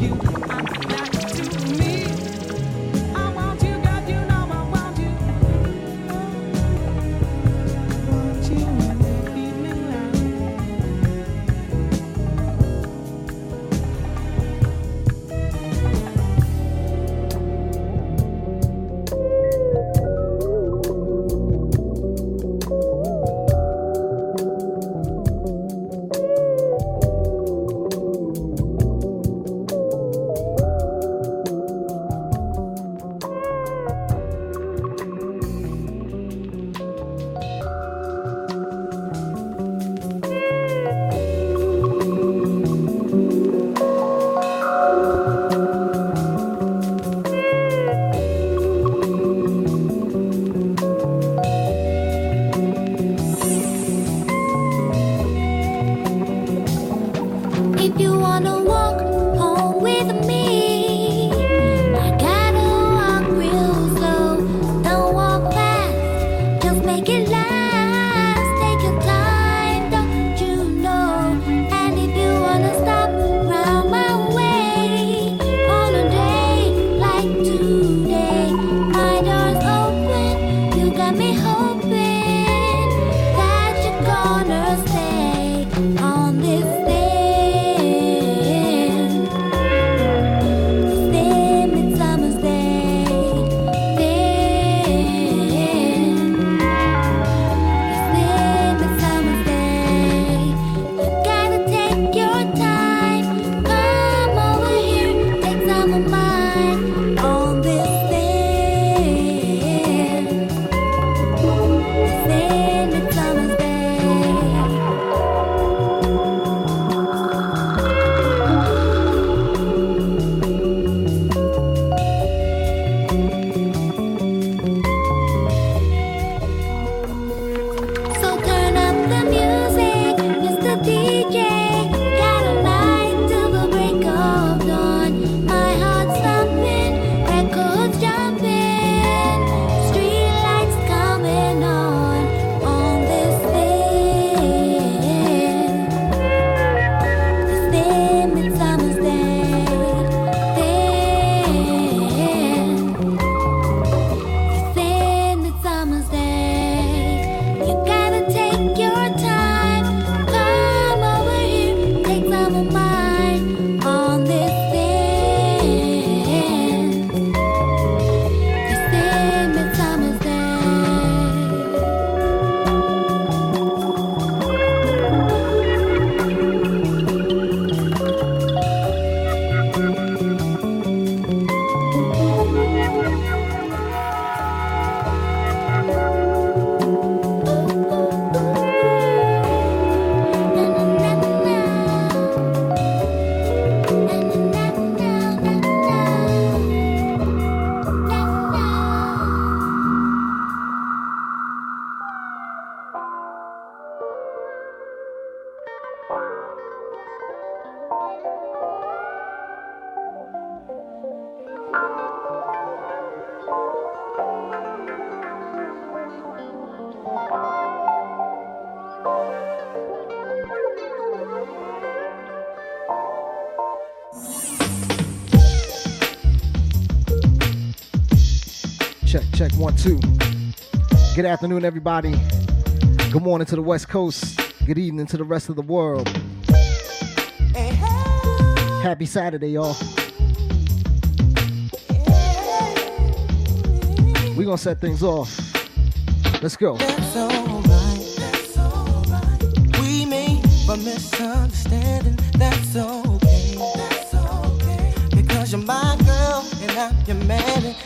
you Good afternoon, everybody. Good morning to the West Coast. Good evening to the rest of the world. Happy Saturday, y'all. We're to set things off. Let's go.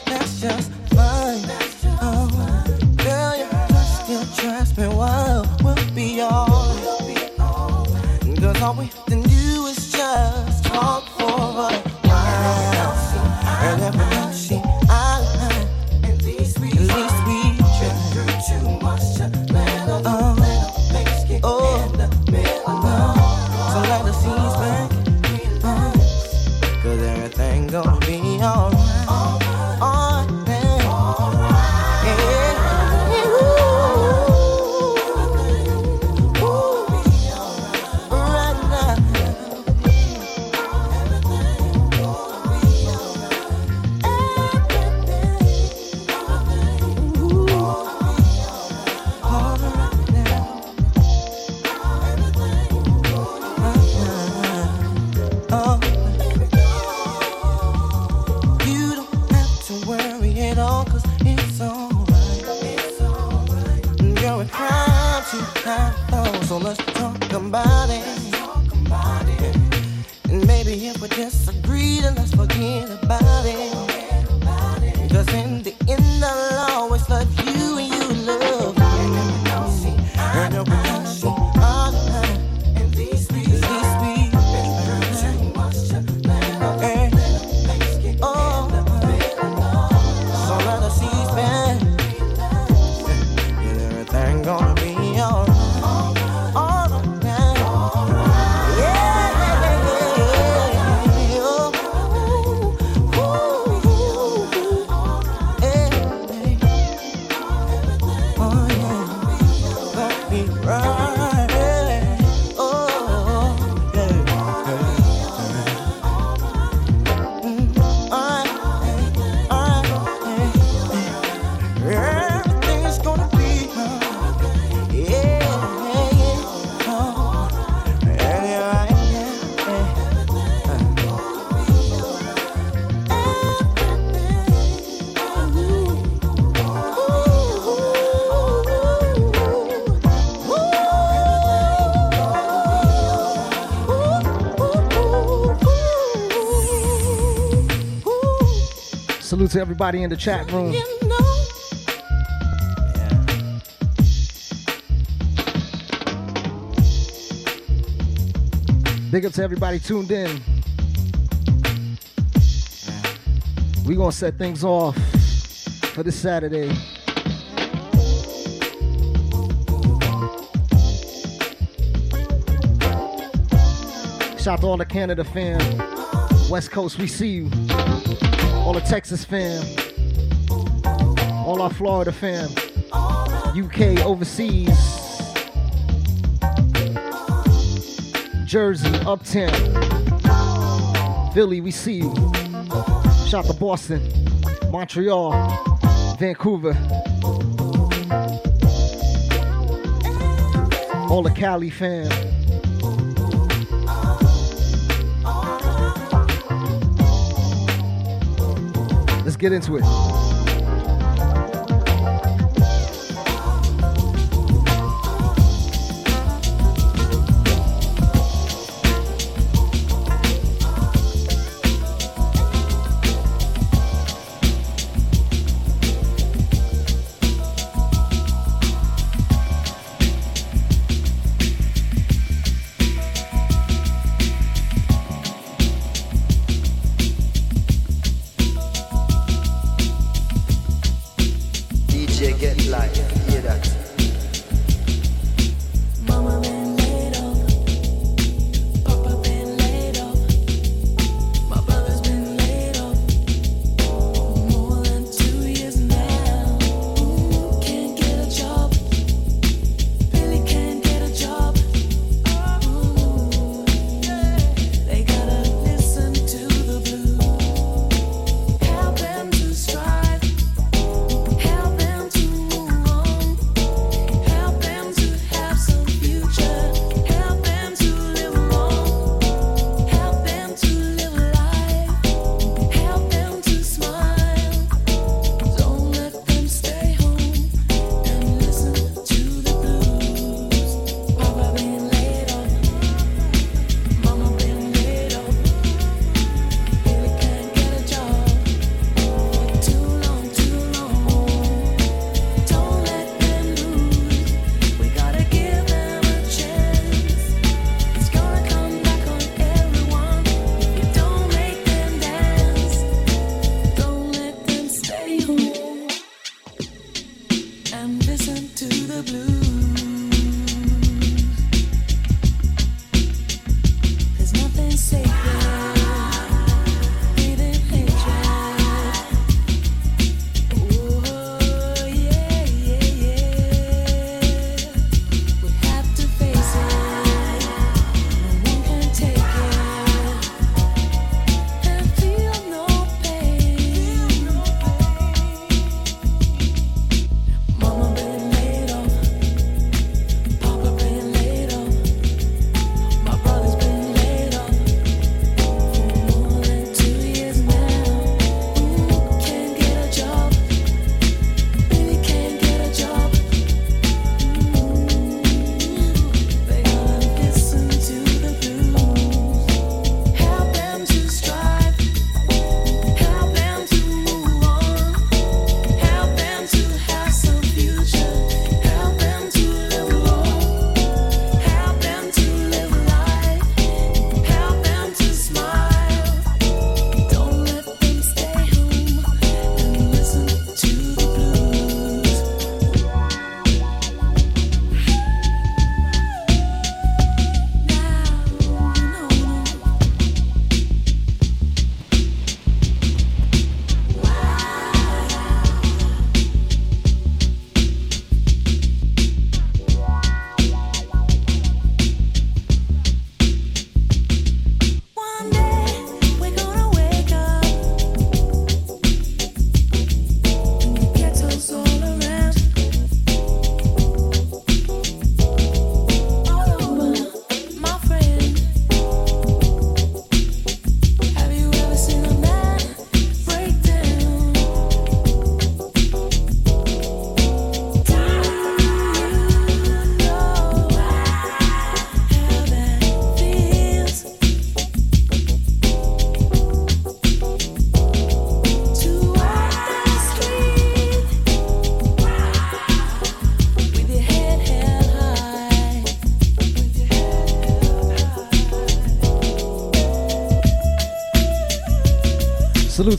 That's. That's all right. To everybody in the chat room. Big up to everybody tuned in. We gonna set things off for this Saturday. Shout out to all the Canada fans. West Coast, we see you all the Texas fam, all our Florida fam, UK, overseas, Jersey, Uptown, Philly, we see you. Shout to Boston, Montreal, Vancouver, all the Cali fam. Get into it.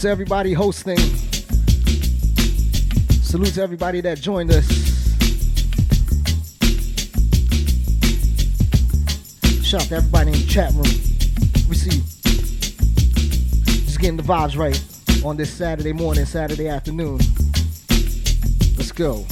To everybody hosting. Salute to everybody that joined us. Shout out to everybody in the chat room. We see you. Just getting the vibes right on this Saturday morning, Saturday afternoon. Let's go.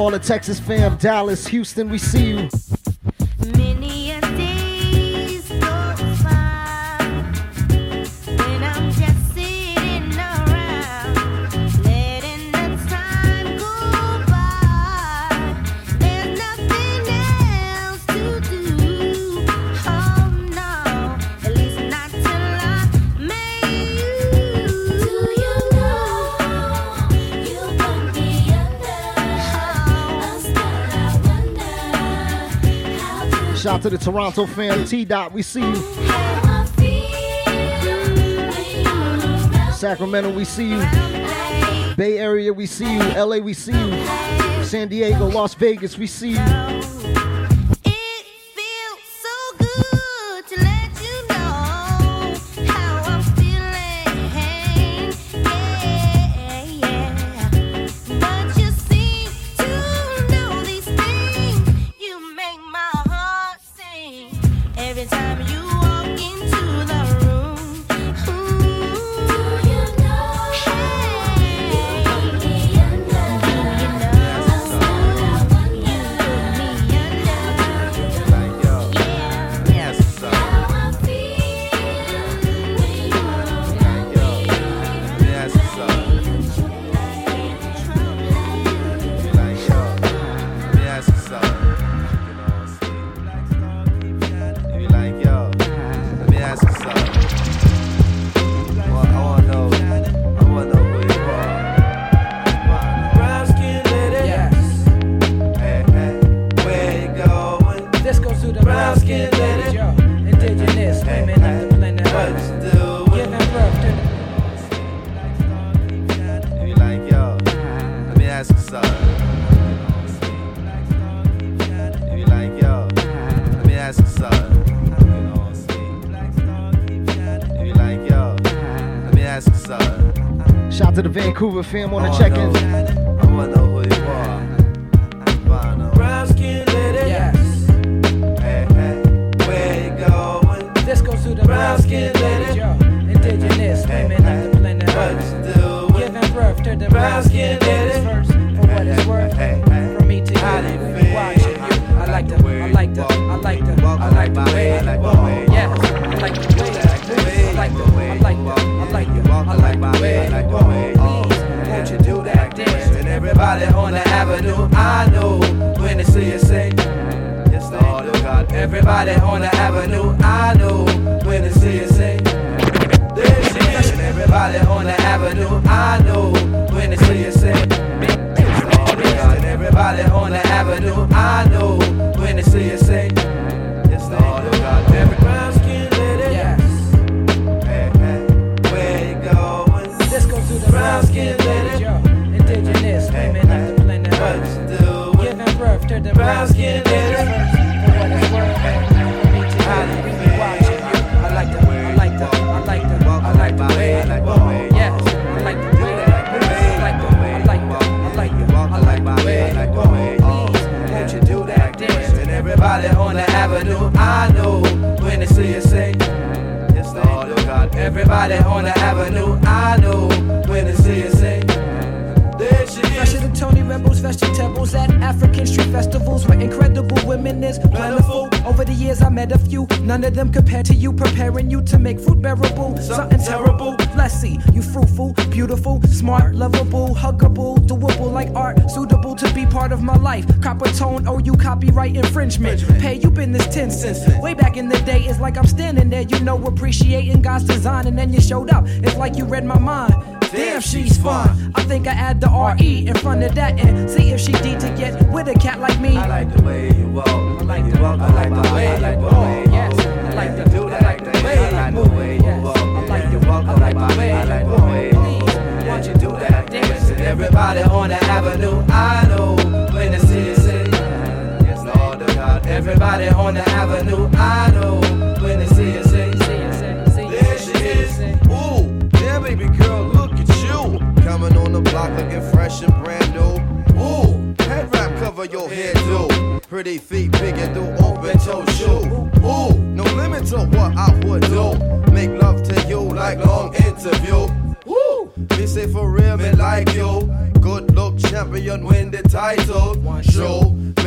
All the Texas fam, Dallas, Houston, we see you. To the Toronto fam. T Dot, we see you. Sacramento, we see you. Bay Area, we see you. LA, we see you. San Diego, Las Vegas, we see you. Vancouver fam on the oh, check-in.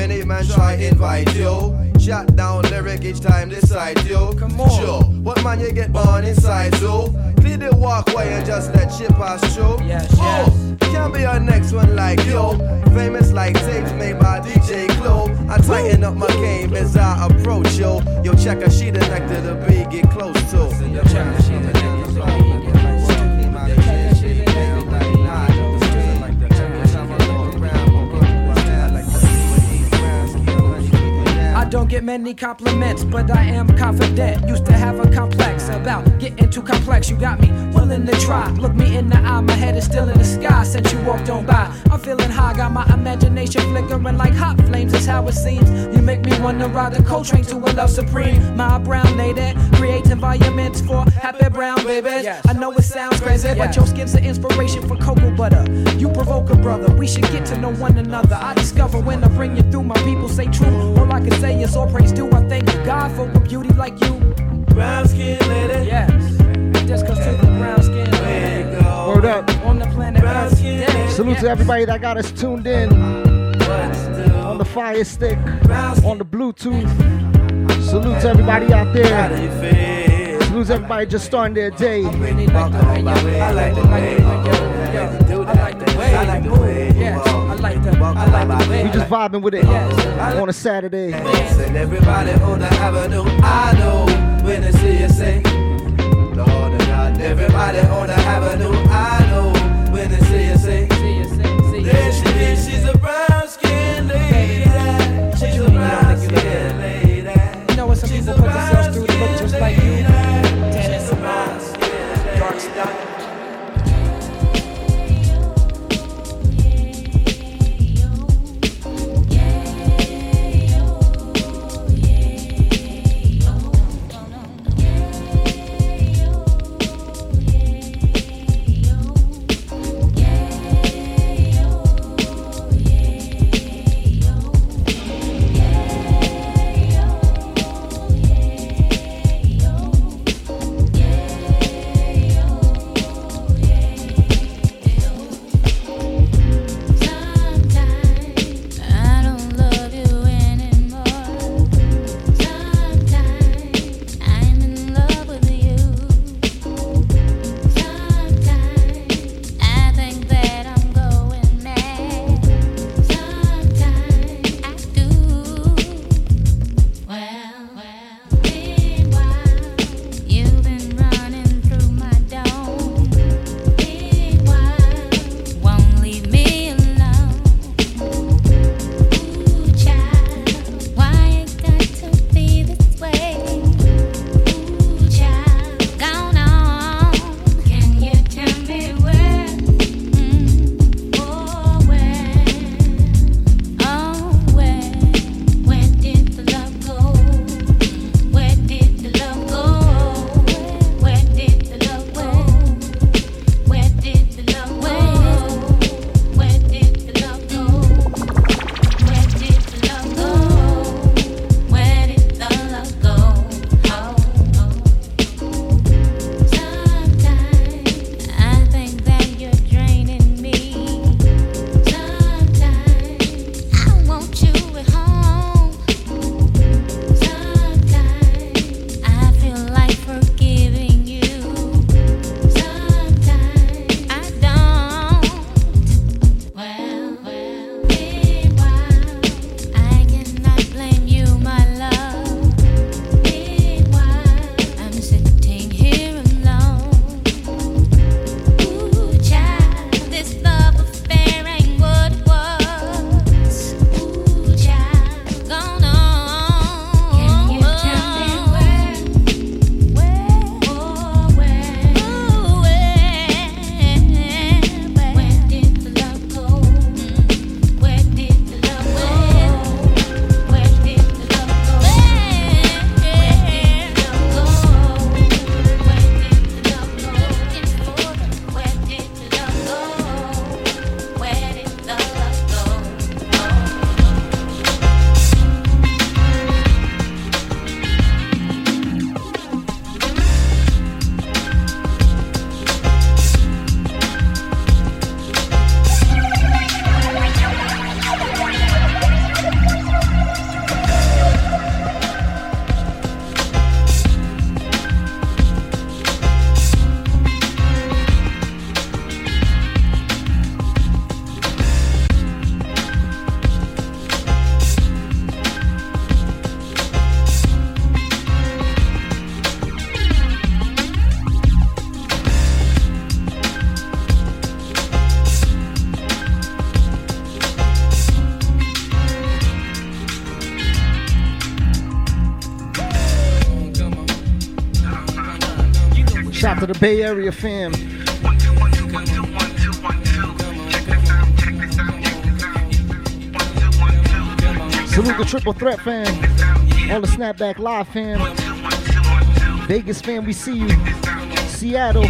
Many man try invite you. Shot down lyric each time they cite you. Come on. Sure, what man you get born inside too? Clear the walkway and just let shit pass through. Yes, Oh, can't be a next one like you. Famous like tapes made by DJ Clue. I tighten up my game as I approach you. Yo, check a sheet of nectar to be get close to. I don't get many compliments, but I am confident. Used to have a complex about getting too complex. You got me willing to try. Look me in the eye, my head is still in the sky since you walked on by. I'm feeling high, got my imagination flickering like hot flames. That's how it seems. You make me wanna ride the Coltrane to a love supreme. My brown lady creates environments for happy brown babies. I know it sounds crazy, but your skin's an inspiration for cocoa butter. You provoke a brother. We should get to know one another. I discover when I bring you through, my people say true. All I can say is all praise due. I thank God for a beauty like you. Brown skin lady, Yes, just cause to the brown skin where you lady go? Word up. on the planet Brown Earth. Yeah. Salute to everybody that got us tuned in What you do? on the Fire Stick, on the Bluetooth. Salute to everybody out there. do? Salute to everybody just starting their day. I like the way I like the way like you the way walk. you Do I that. like the way like you the way move. you Yes, walk. I like the I like the way We just vibing with it on a Saturday. Dance and everybody on the avenue, I know when they see you say, Lord of God. Everybody on the avenue, I know when they see you say, See you, see, see you. there she is, she's a brown skin lady. She's a brown skin lady. You know what some people a put themselves Bay Area fam. Salute the Triple Threat fam. All the Snapback Live fam. Vegas fam, we see you. Seattle.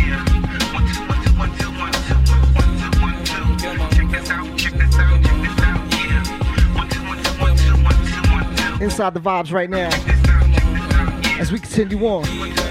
Inside the vibes right now as we continue on.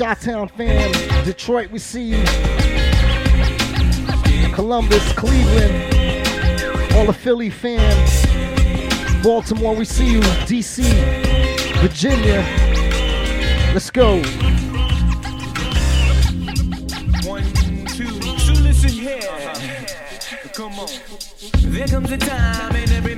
Chi-Town fam, Detroit, we see you. Columbus, Cleveland, all the Philly fam, Baltimore, we see you. DC, Virginia, let's go. One, listen here. Come on. There comes a time in every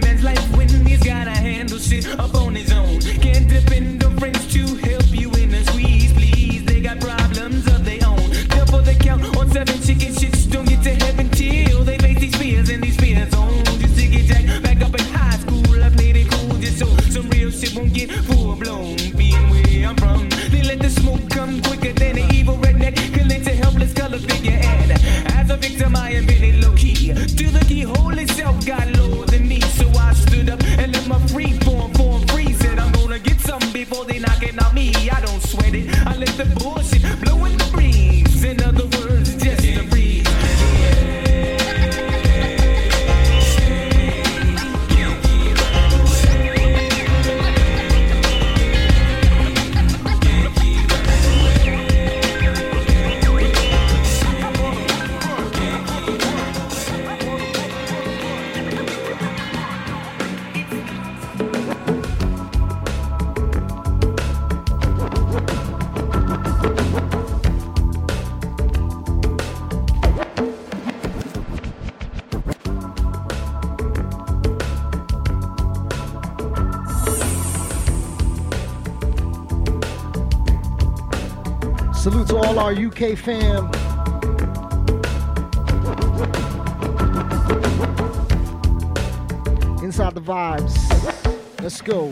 our UK fam. Inside the vibes. Let's go.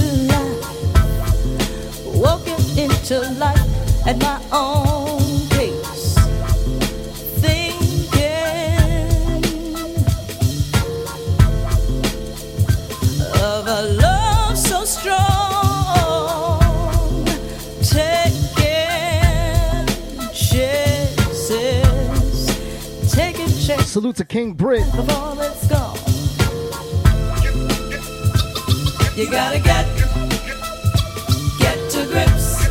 Life, walking into life at my own pace, thinking of a love so strong, taking chances, taking chances Salute to King Britt. You gotta get, get to grips.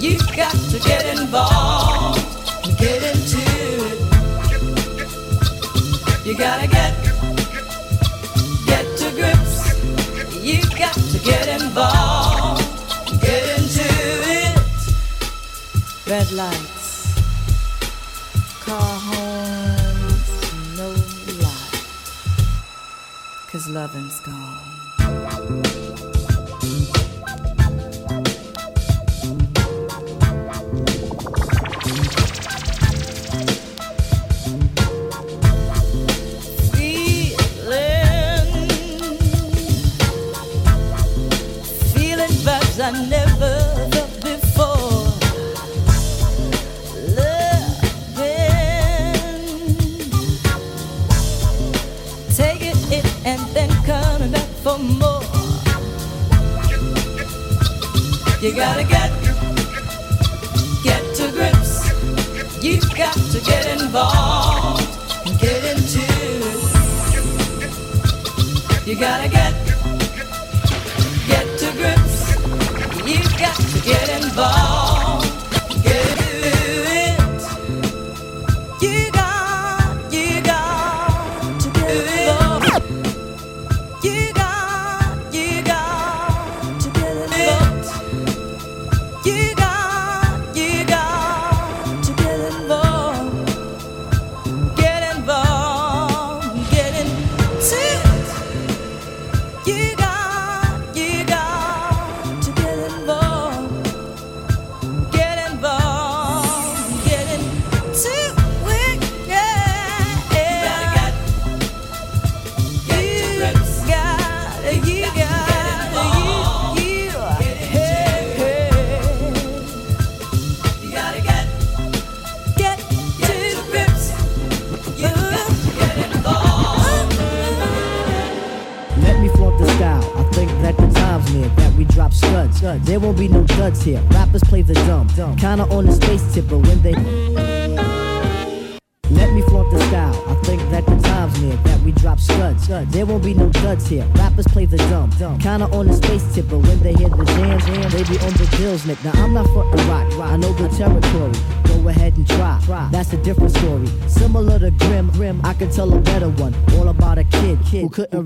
You got to get involved, get into it. You gotta get, get to grips. You got to get involved, get into it. Red lights, car horns, no light. Cause loving's gone.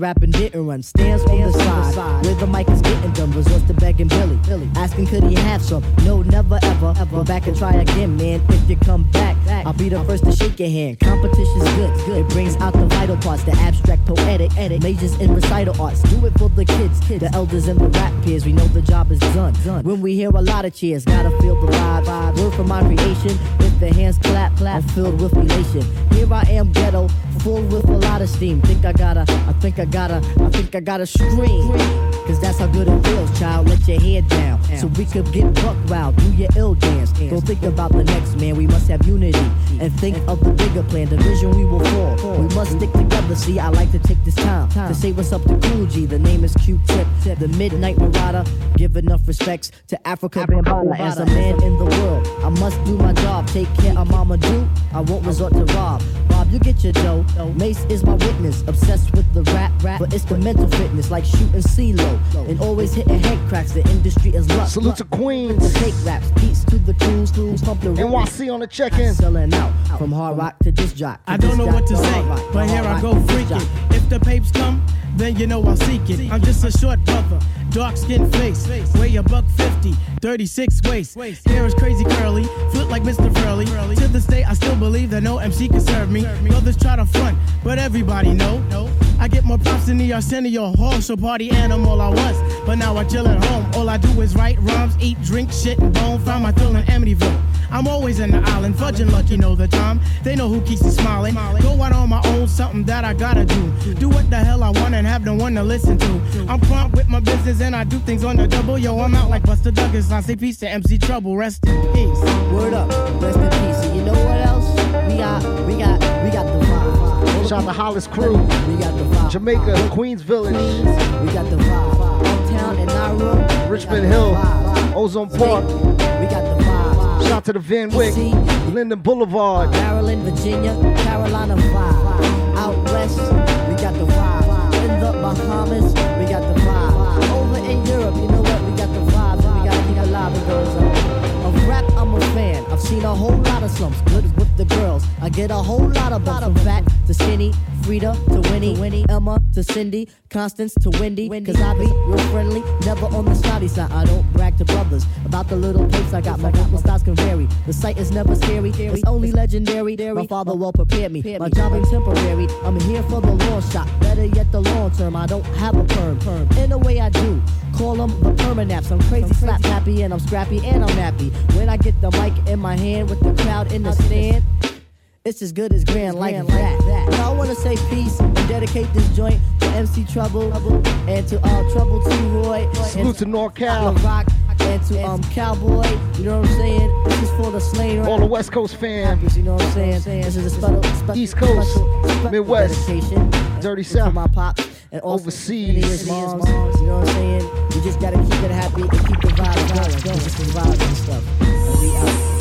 Who couldn't rap and didn't run. Stands on the side, where the mic is getting done. Resorts to begging Billy, asking could he have some. No, never ever. Go back and try again, man. If you come back, I'll be the first to shake your hand. Competition's good, good. It brings out the vital parts, the abstract, poetic, majors in recital arts. Do it for the kids, the elders and the rap peers. We know the job is done. When we hear a lot of cheers, gotta feel the vibe. vibe. Word for my creation, if the hands clap, clap, I'm filled with elation. Here I am, ghetto, full with a lot of steam. Think I gotta, I think I gotta, I think I gotta scream. Cause that's how good it feels, child. Let your head down. So we could get buck wild, do your ill dance. Go think about the next man, we must have unity. And think of the bigger plan, the vision we will fall. We must stick together, see, I like to take this time to say what's up to Cool G. The name is Q-Tip, the Midnight Marauder. Give enough respects to Afrika Bambaataa. As a man in the world, I must do my job. Take care of Mama Do, I won't resort to rob. Bob, you get your dough. Mace is my witness, obsessed with the rap, rap, but it's the mental fitness, like shooting CeeLo. And always hitting head cracks, the industry is luck. Salute to Queens. The fake raps, beats to the crews, who pump the NYC on the check-in. Selling out from hard rock to disc jock. I don't know what to to say, rock, but here I go to freaking. The papes come, then you know I'll seek it. I'm just a short brother, dark skin face, weigh a buck 50, 36 waist. Hair is crazy curly, foot like Mr. Furley. To this day, I still believe that no MC can serve me. Brothers try to front, but everybody know. I get more props than the Arsenio Hall, so party animal I was. But now I chill at home. All I do is write rhymes, eat, drink, shit, and bone. Find my thrill in Amityville. I'm always in the island, fudging lucky know the time. They know who keeps me smiling. Go out on my own, something that I gotta do. Do what the hell I want and have no one to listen to. I'm prompt with my business and I do things on the double. Yo, I'm out like Buster Douglas. I say peace to MC Trouble. Rest in peace. Word up, rest in peace. And you know what else? We got, we got, we got the vibe. Shout out to Hollis Crew, We got the vibe. Jamaica, Queens Village, We got the vibe. Uptown and Nauru. Richmond Hill, Ozone Park. Shout out to the Van Wyck, Linden Boulevard, Maryland, Virginia, Carolina 5. I've seen a whole lot of slumps. Good with the girls. I get a whole lot of bumps. From fat to skinny, Frida to Winnie, Winnie, Emma to Cindy, Constance to Wendy. Cause I be real friendly, never on the snotty side. I don't brag to brothers about the little plates I got. My vocal styles can vary. The sight is never scary. It's only legendary. My father well prepared me. My job ain't temporary. I'm here for the long shot. Better yet, the long term. I don't have a perm. perm. In a way, I do. Call them the permanaps. I'm crazy, slap happy, and I'm scrappy, and I'm happy. When I get the mic in my hand with the crowd in the stand. It's as good as grand like that. Now I wanna say peace and dedicate this joint to MC Trouble and to uh, Trouble T Roy. Salute to NorCal. Rock and to um Cowboy. You know what I'm saying? This is for the slain All the West Coast fam, You know what I'm saying? This is a special, special East Coast, special, special Midwest, dedication. Dirty South, my pops and overseas. his moms. You know what I'm saying? We just gotta keep it happy and keep the vibes going. This is vibes and stuff. And we out.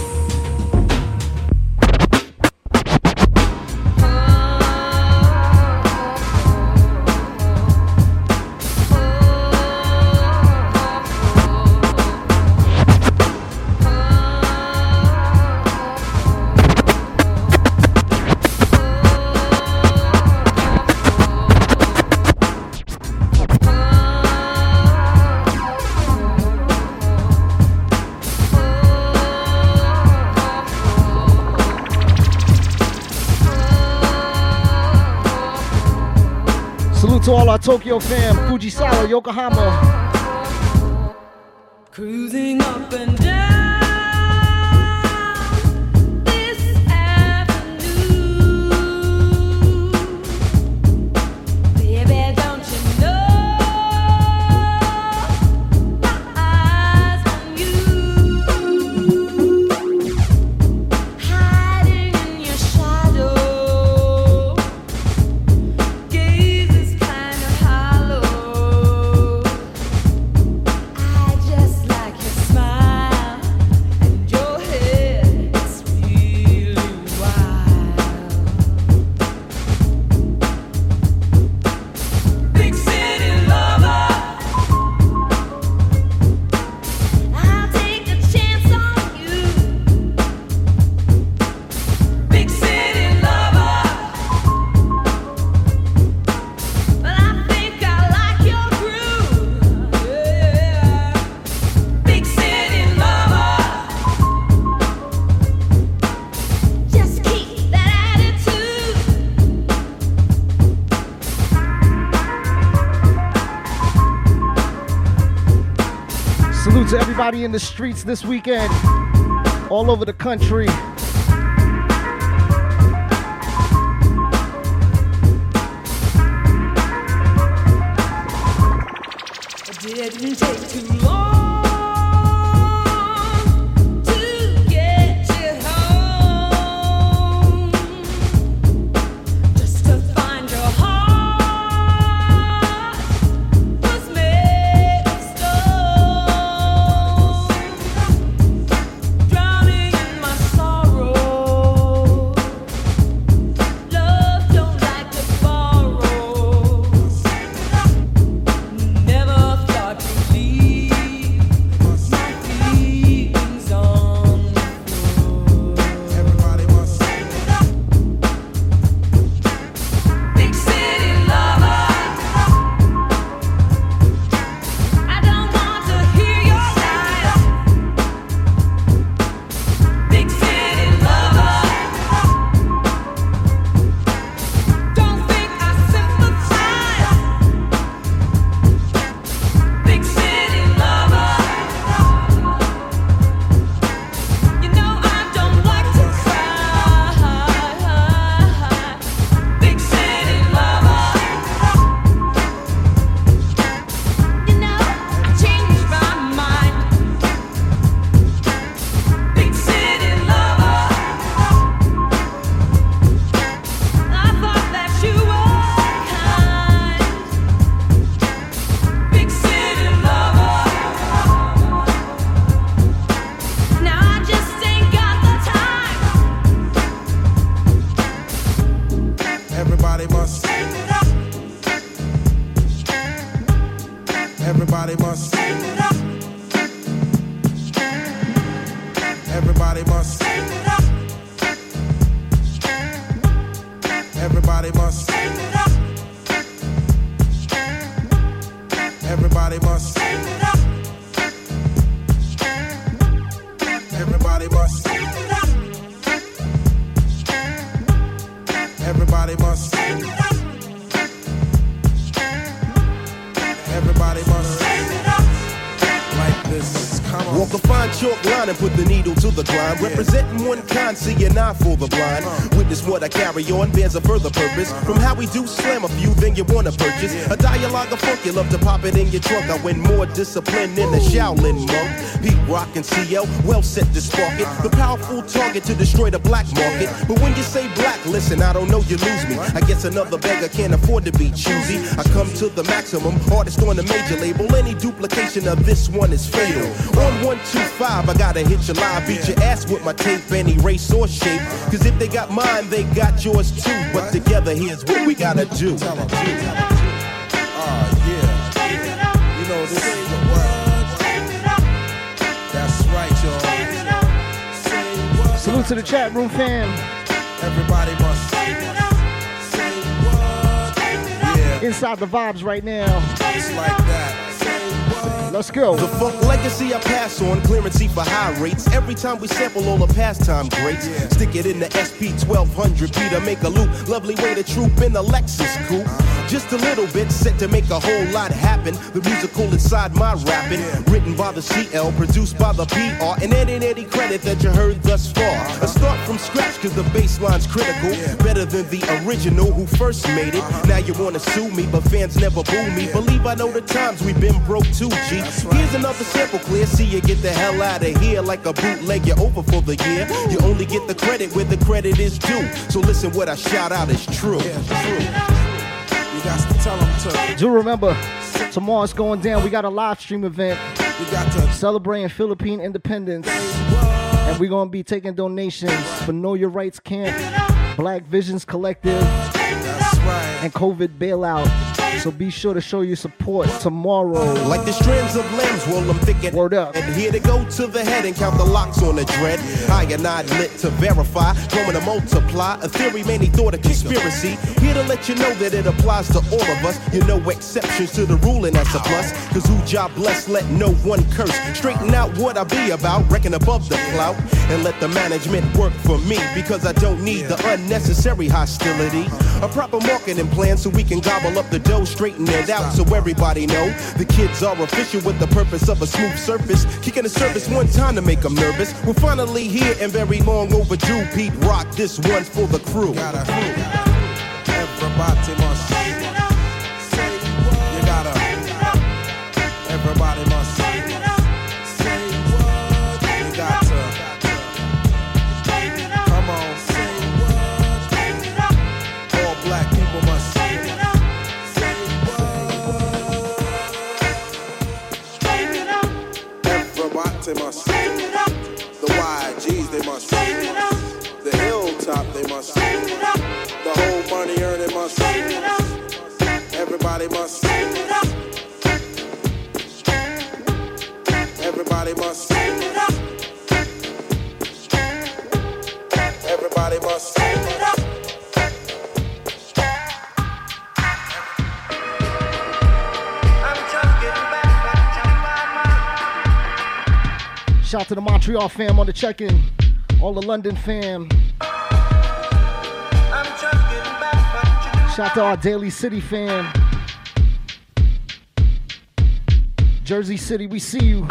Tokyo fam, Fujisawa, Yokohama. Cruising up and down in the streets this weekend, all over the country. The grind. Representing one kind, see an eye for the blind. Witness what I carry on bears a further purpose. From how we do slam a few, then you wanna purchase a dialogue of funk. You love to pop it in your trunk. I win more discipline than a Shaolin monk. Rock and CL, well set to spark it. The powerful target to destroy the black market. But when you say black, listen, I don't know, you lose me. I guess another beggar can't afford to be choosy. I come to the maximum, artist on the major label. Any duplication of this one is fatal. On 125, I gotta hit your line, beat your ass with my tape, any race or shape. Cause if they got mine, they got yours too. But together, here's what we gotta do. Oh, yeah. Salute to the chat room fam. Everybody must. Yeah, Inside the vibes right now. it's like that. Let's go. The funk legacy I pass on, clearancy for high rates. Every time we sample all the pastime greats, stick it in the SP 1200 P to make a loop. Lovely way to troop in the Lexus coupe. Just a little bit set to make a whole lot happen. The musical inside my rapping, written by the CL, produced by the PR, and any any credit that you heard thus far. A start from scratch cause the bassline's critical. Better than the original who first made it. Uh-huh. Now you wanna sue me, but fans never boo me. Believe I know the times we've been broke too, G. Here's another sample clear. See you get the hell out of here like a bootleg. You're over for the year. You only get the credit where the credit is due. So listen, what I shout out is true. Yeah, true. You got to tell them to. Do remember, tomorrow's going down. We got a live stream event You got to. celebrating Philippine independence. And we're going to be taking donations for Know Your Rights Camp, Black Visions Collective, and COVID Bailout. So be sure to show your support tomorrow. Like the strands of limbs, roll them thick and Word up. And here to go to the head and count the locks on the dread. I and I lit to verify, going to multiply. A theory many thought a conspiracy. Here to let you know that it applies to all of us. You know exceptions to the rule and that's a plus. Cause who job blessed, let no one curse. Straighten out what I be about, reckon above the clout. And let the management work for me. Because I don't need the unnecessary hostility. A proper marketing plan so we can gobble up the dough, straighten it out so everybody know. The kids are official with the purpose of a smooth surface. Kicking the surface one time to make them nervous. We're finally here and very long overdue. Pete Rock, this one's for the crew. Gotta. Everybody Everybody must. The YGs, they must. The hilltop, they must. The whole money earning must. Everybody must. Everybody must. Shout out to the Montreal fam on the check-in. All the London fam. Shout out to our Daly City fam. Jersey City, we see you.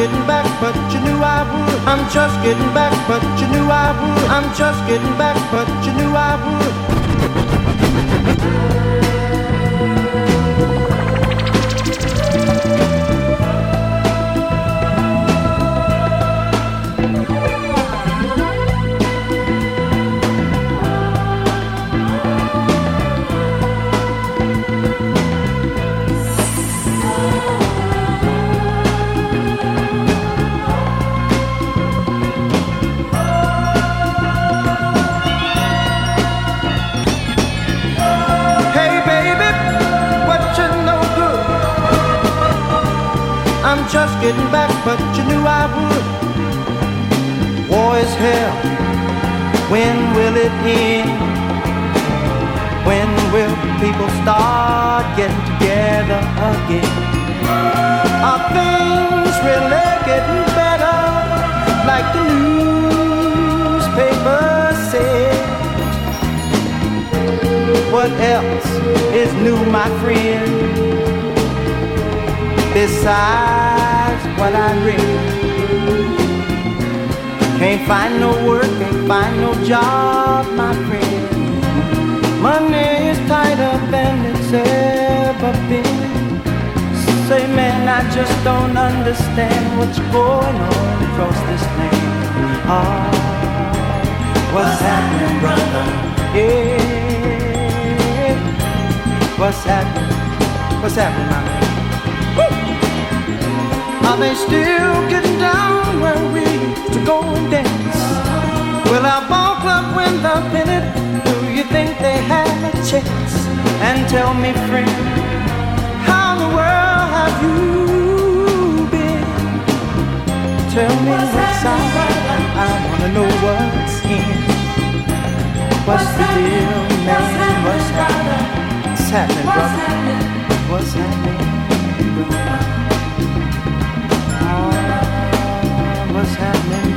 Getting back, but you knew I would. I'm just getting back, but you knew I would. I'm just getting back, but you knew I would. Back, you knew I would. War is hell. When will it end? When will people start getting together again? Are things really getting better? Like the newspapers say. What else is new, my friend? Besides what I read, can't find no work, can't find no job, my friend. Money is tighter than it's ever been. Say, man, I just don't understand what's going on across this land. Oh, what's happening, brother? Yeah. What's happening? What's happening, my man? Are they still getting down where we used to go and dance? Will our ball club win the pennant? Do you think they have a chance? And tell me, friend, how in the world have you been? Tell me what's out. I wanna know what's in. What's the deal, man? What's happening? What's happening, brother? What's happening,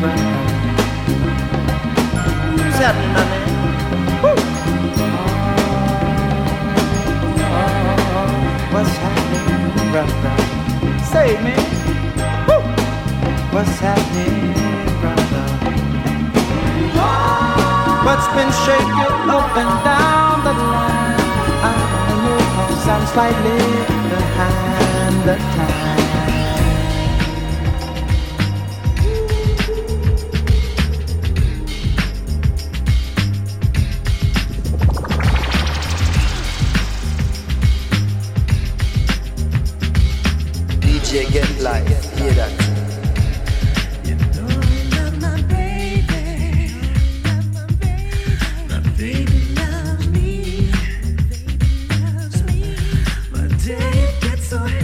What's happening, what's happening, brother? Say, man. What's happening, brother? What's been shaking up and down the line? I know cause I'm slightly behind the time. Ghetto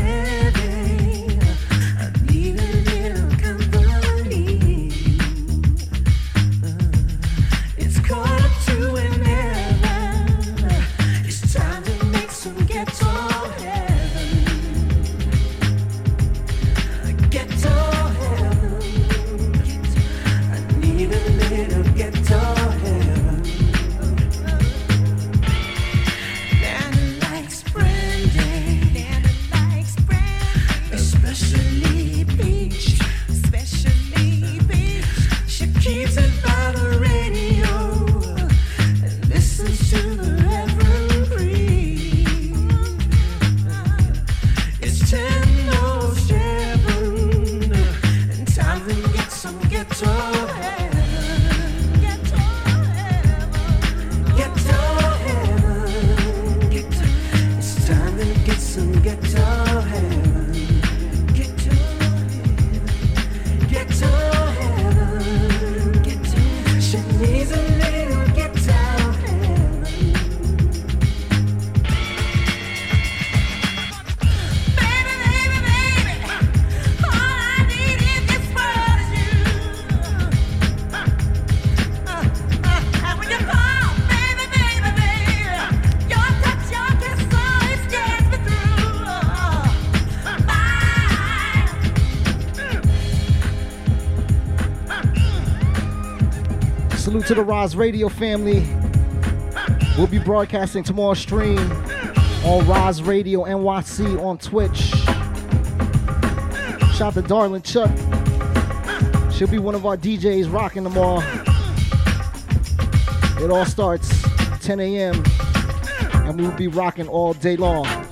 to the Roz Radio family. We'll be broadcasting tomorrow's stream on Roz Radio NYC on Twitch. Shout out to Darling Chuck. She'll be one of our DJs rocking tomorrow. It all starts 10 a.m. and we will be rocking all day long.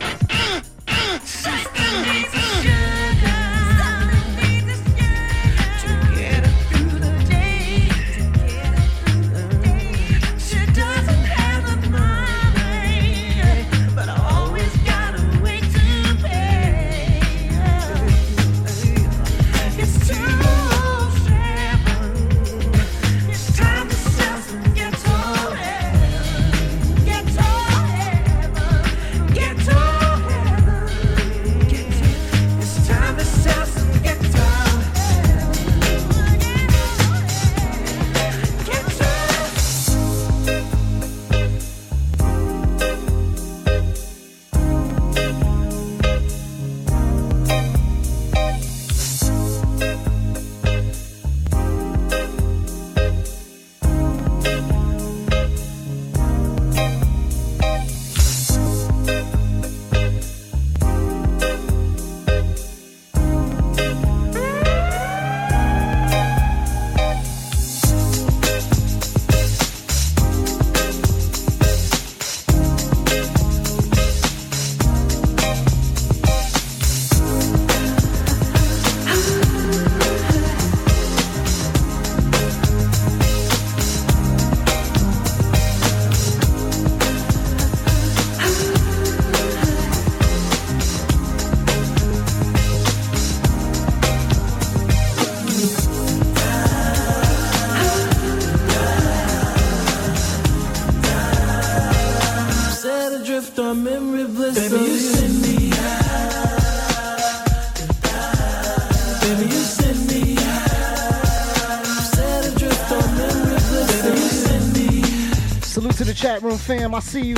to the chat room, fam. I see you.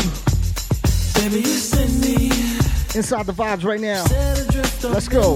Baby, you Inside the vibes right now. Let's go.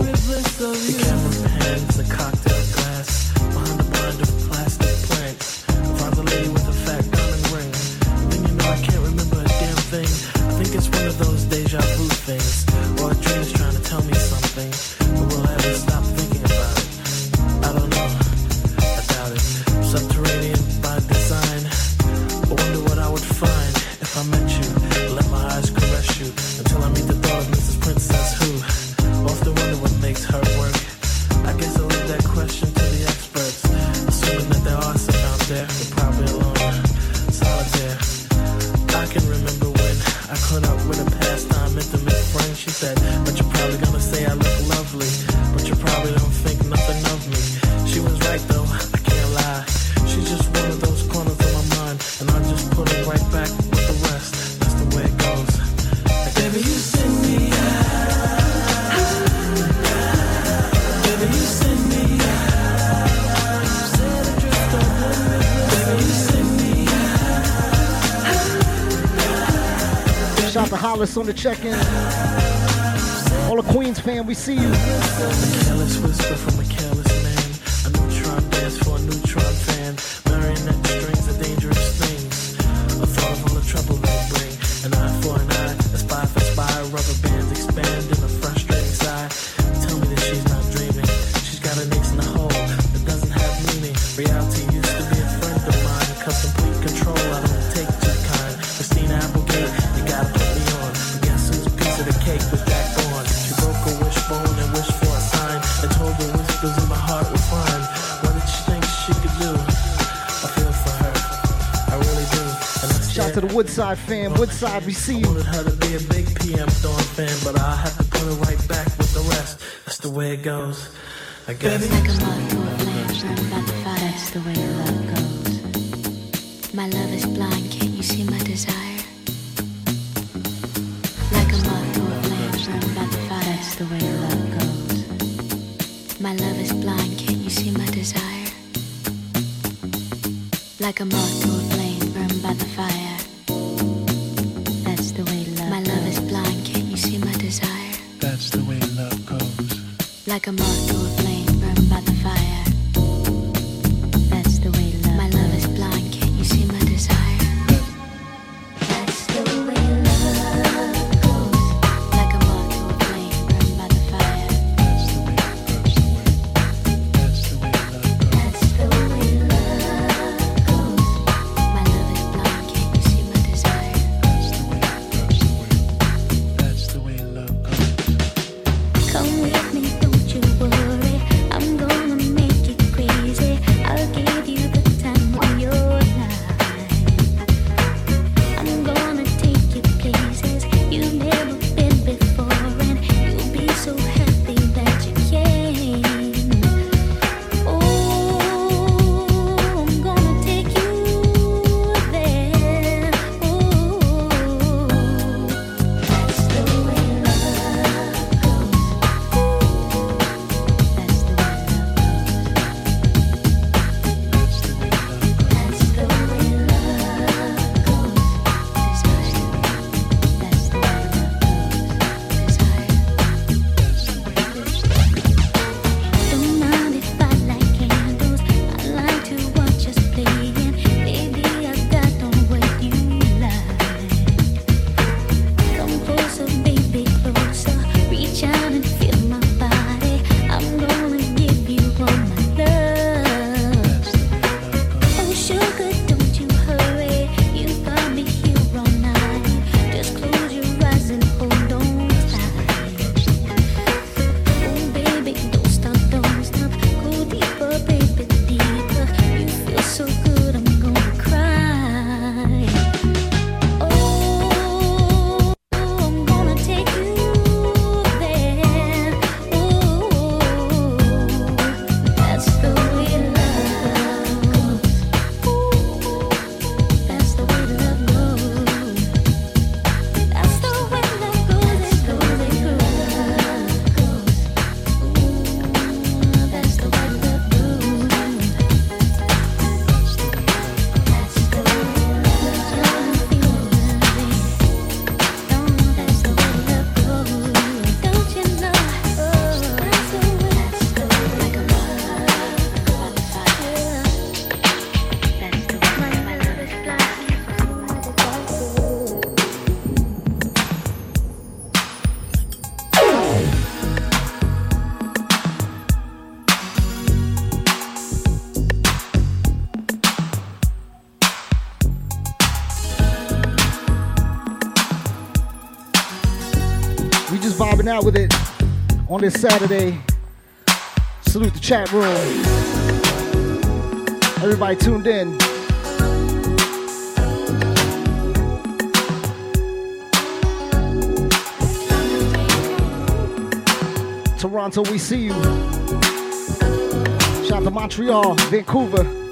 us on the check-in. All the Queens fan, we see you. Woodside fan, oh, Woodside receive. I wanted her to be a big PM Dawn fan, but I have to put her right back with the rest. That's the way it goes. I guess. Baby. Like a moth a flames, not about the fire. That's the way love goes. My love is blind. Vibing out with it on this Saturday. Salute the chat room. Everybody tuned in. Toronto, we see you. Shout out to Montreal, Vancouver.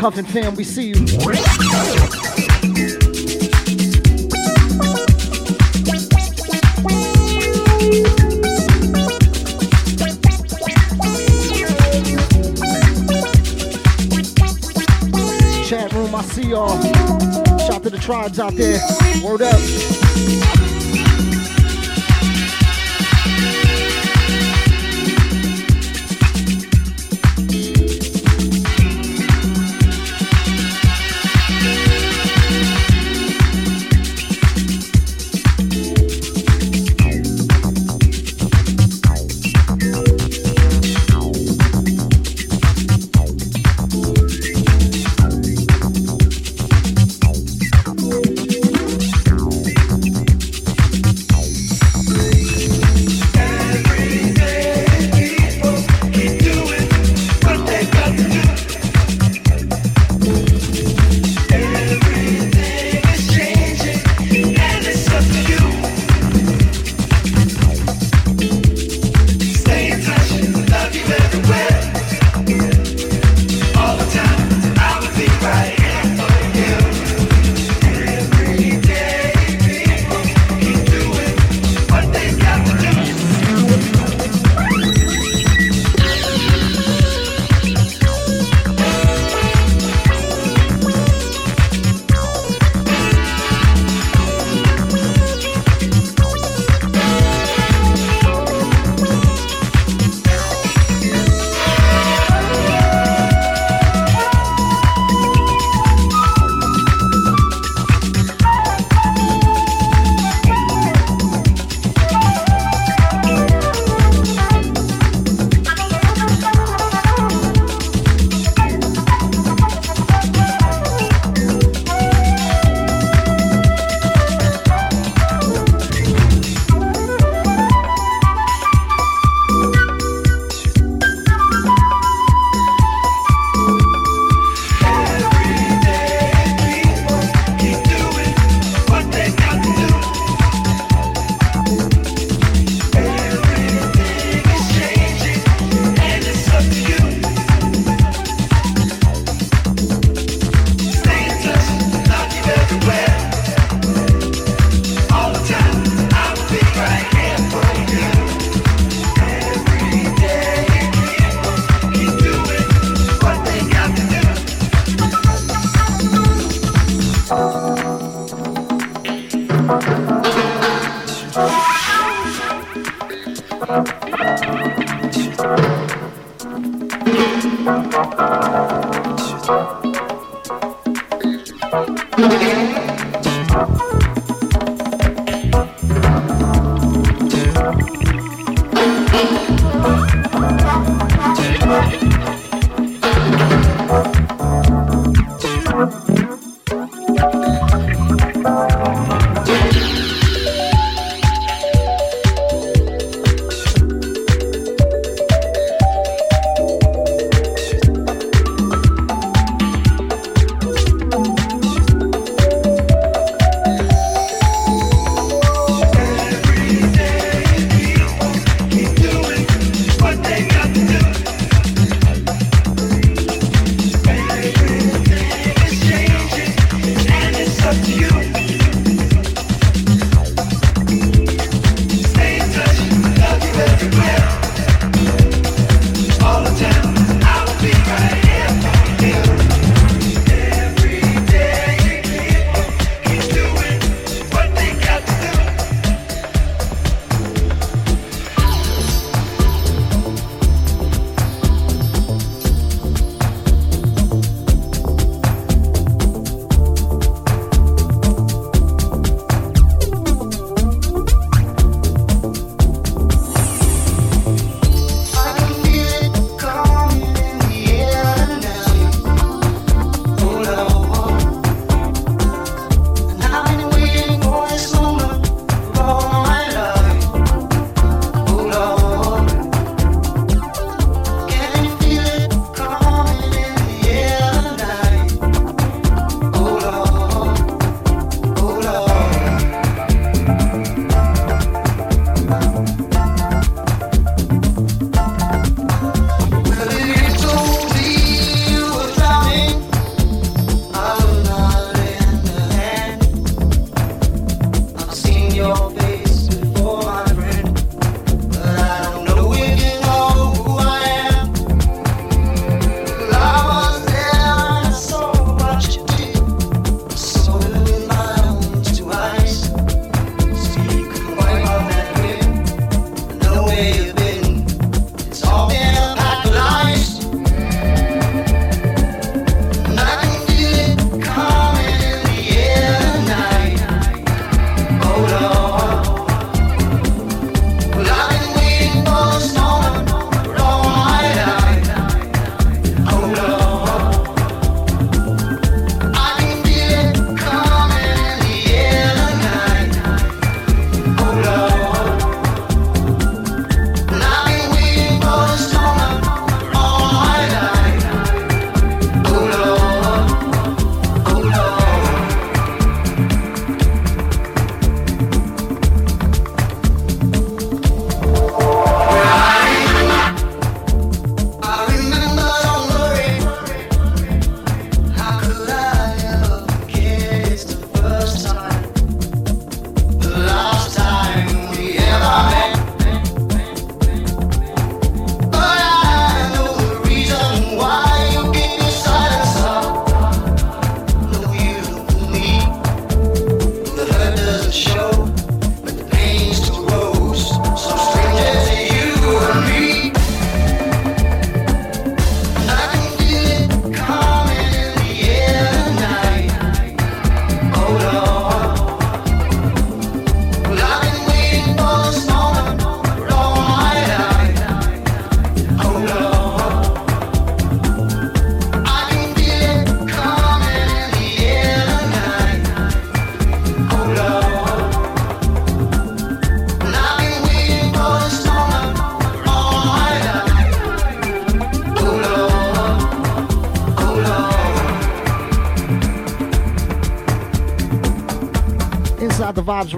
Cuffin fam, we see you. Chat room, I see y'all. Shout to the tribes out there. Word up. Thank you.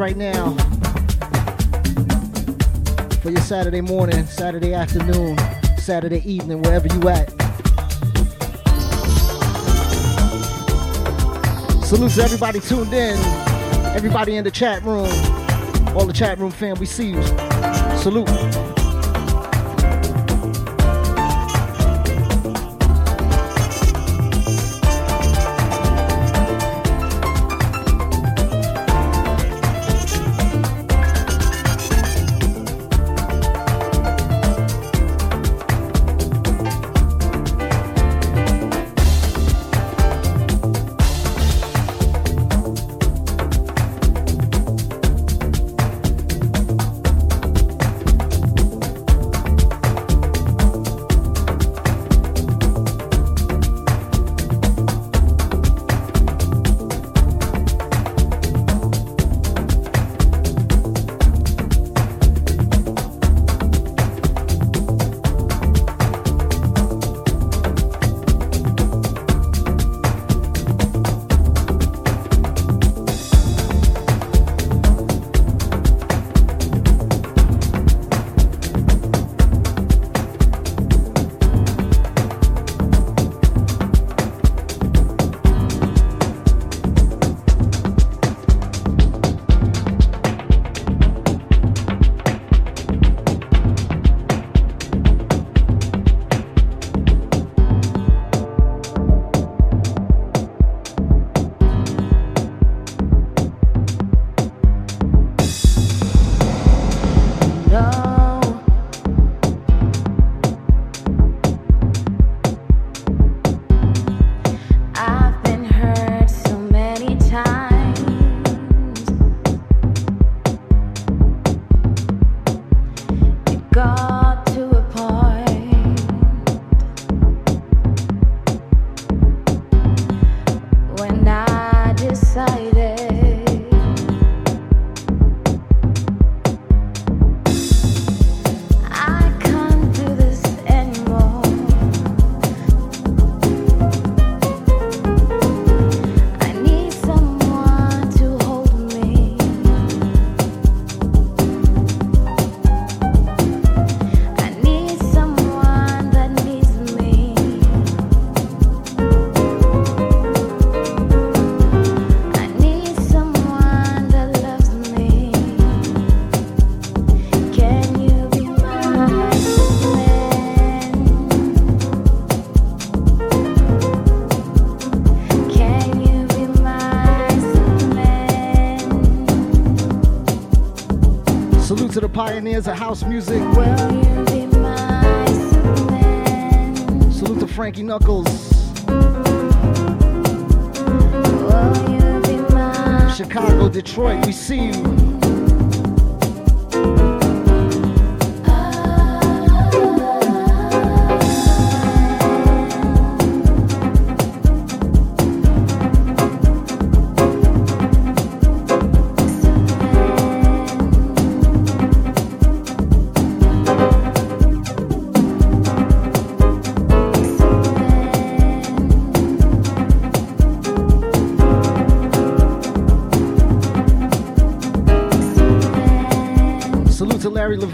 Right now. For your Saturday morning, Saturday afternoon, Saturday evening, wherever you at. Salute to everybody tuned in, everybody in the chat room, all the chat room fam, we see you. Salute. Pioneers of house music. Salute to Frankie Knuckles. Chicago, Detroit, we see you.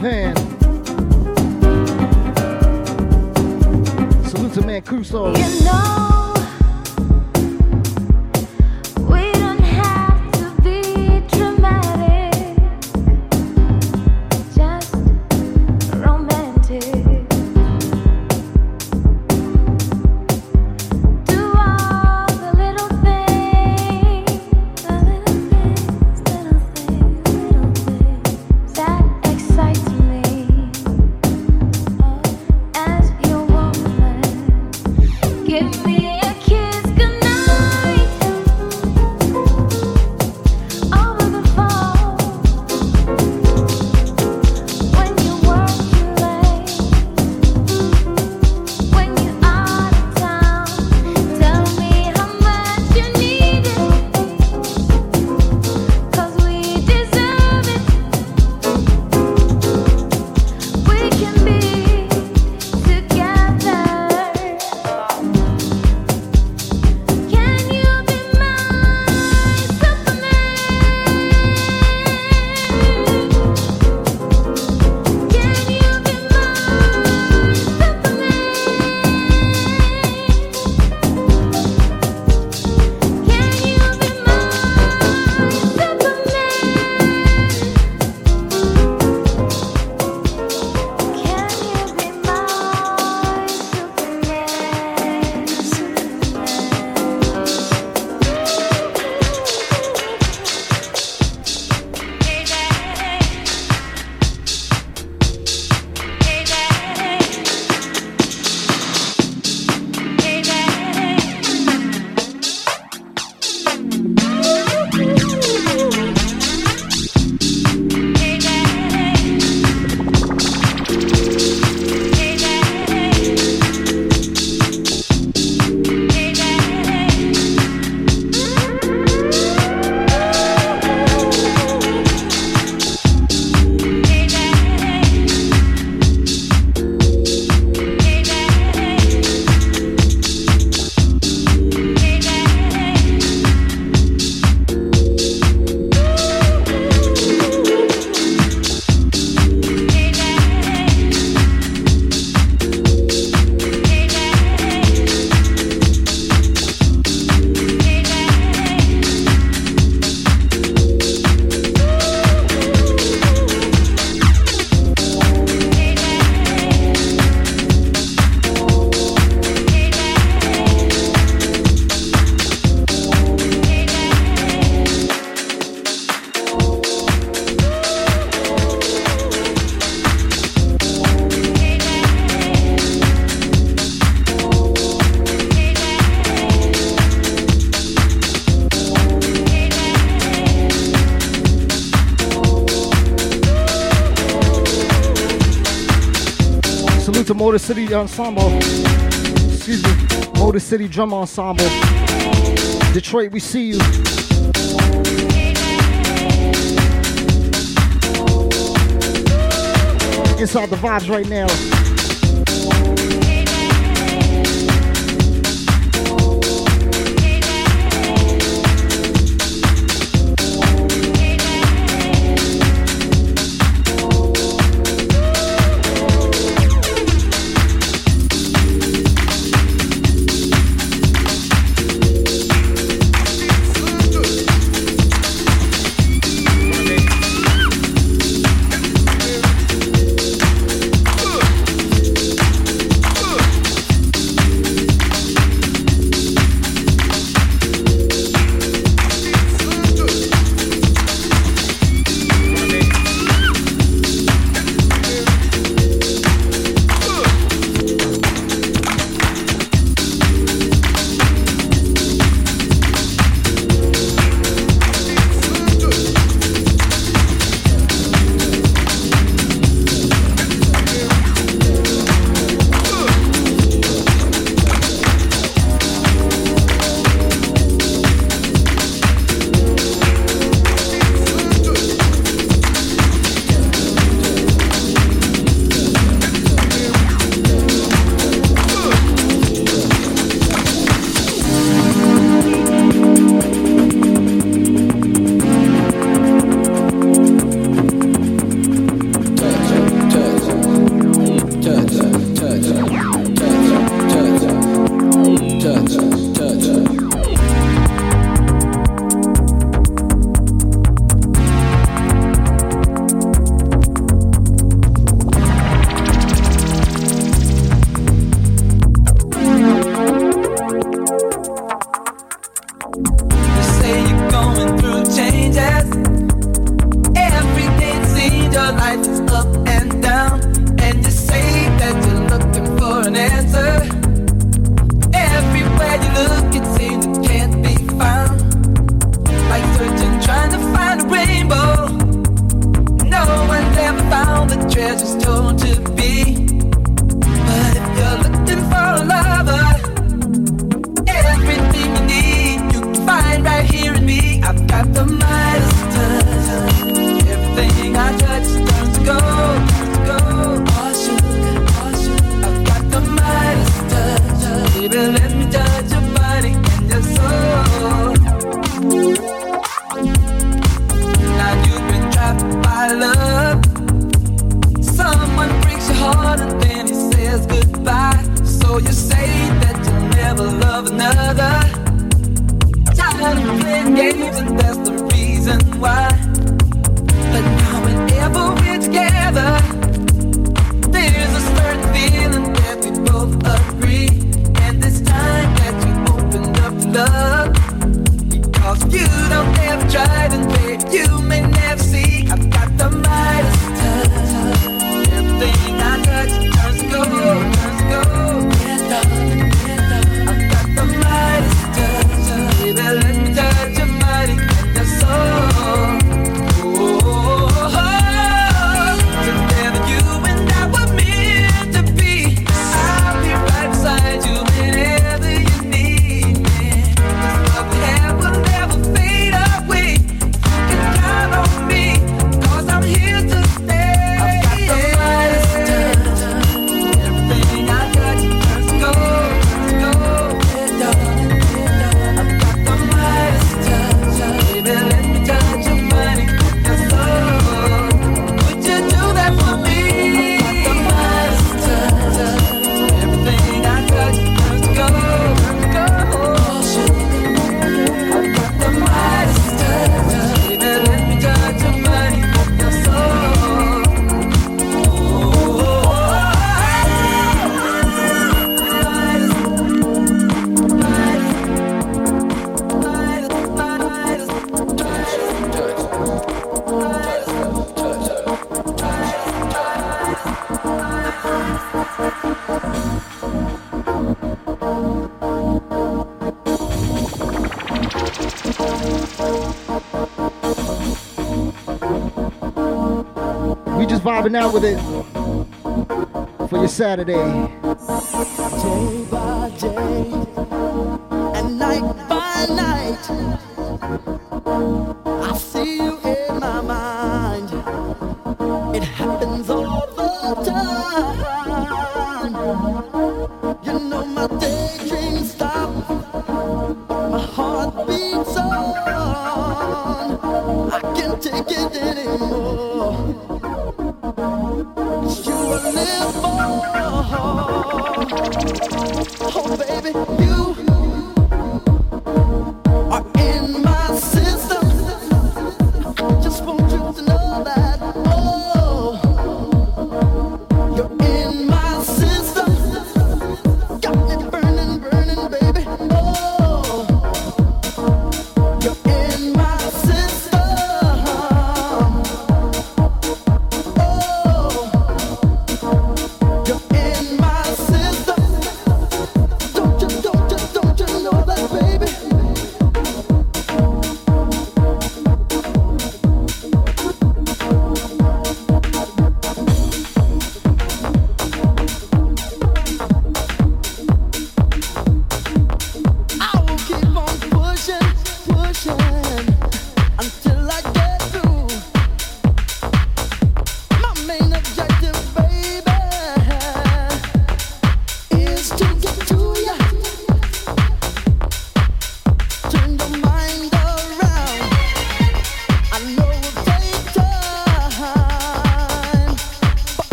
Levan. Salute to Mancuso. to Motor City Ensemble. Excuse me, Motor City Drum Ensemble. Detroit, we see you. Inside the vibes right now. out with it for your Saturday.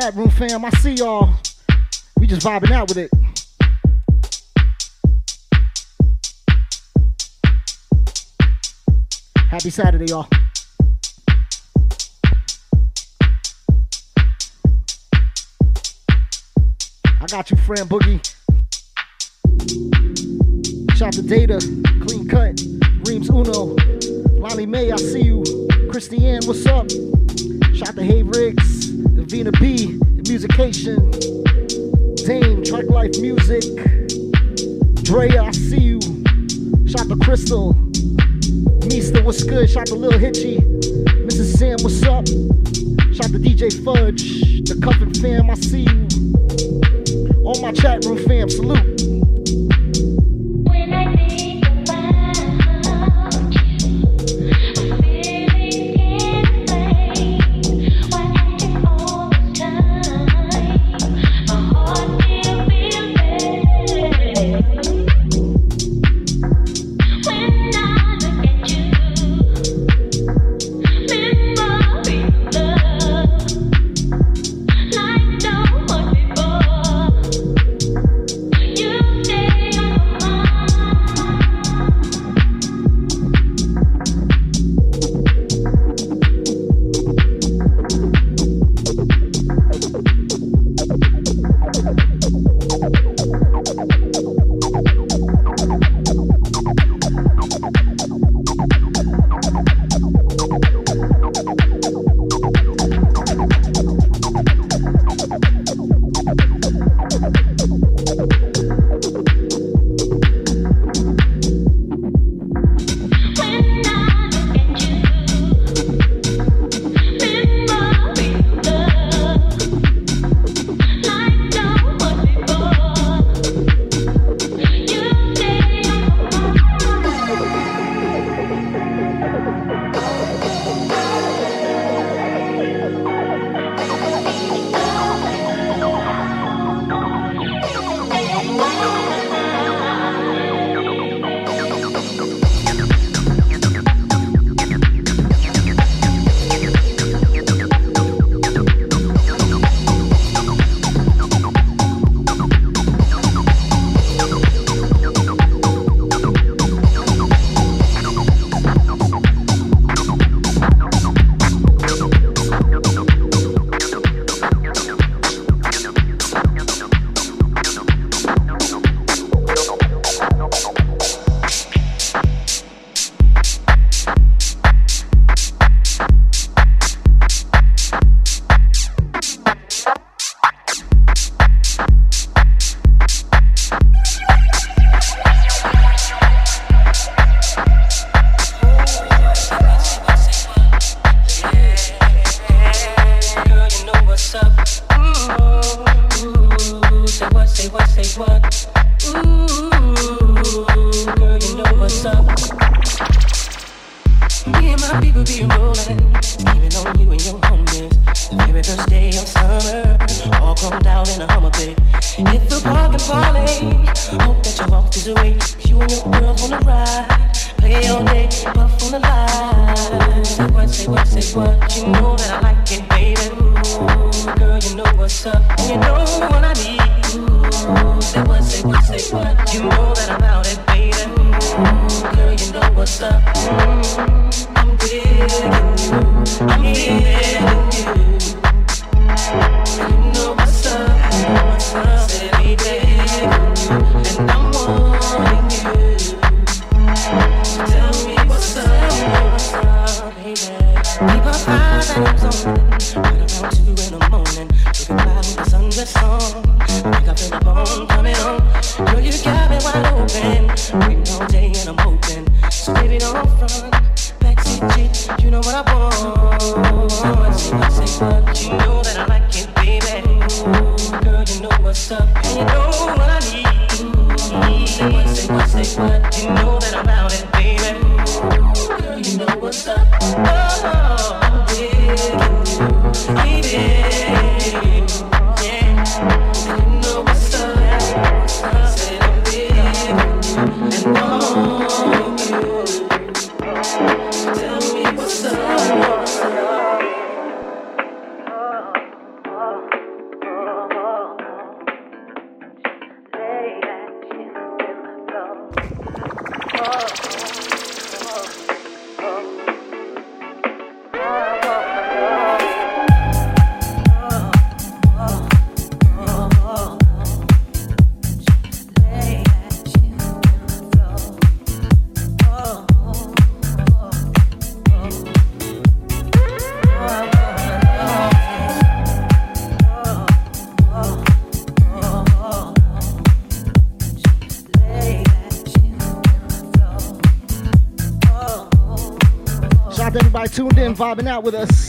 chat room, fam. I see y'all. We just vibing out with it. Happy Saturday, y'all. I got you, friend Boogie. Shout to Data, Clean Cut, Reams Uno, Lonnie May, I see you. Christiane, what's up? Shout to Hey Riggs. Vina B, Musication, Dane, Track Life Music, Drea, I see you. Shout to Crystal, Mista, what's good? Shout to Lil Hitchy, Mrs. Sam, what's up? Shout to DJ Fudge, the Cuffin fam, I see you. All my chat room fam, salute. Vibing out with us.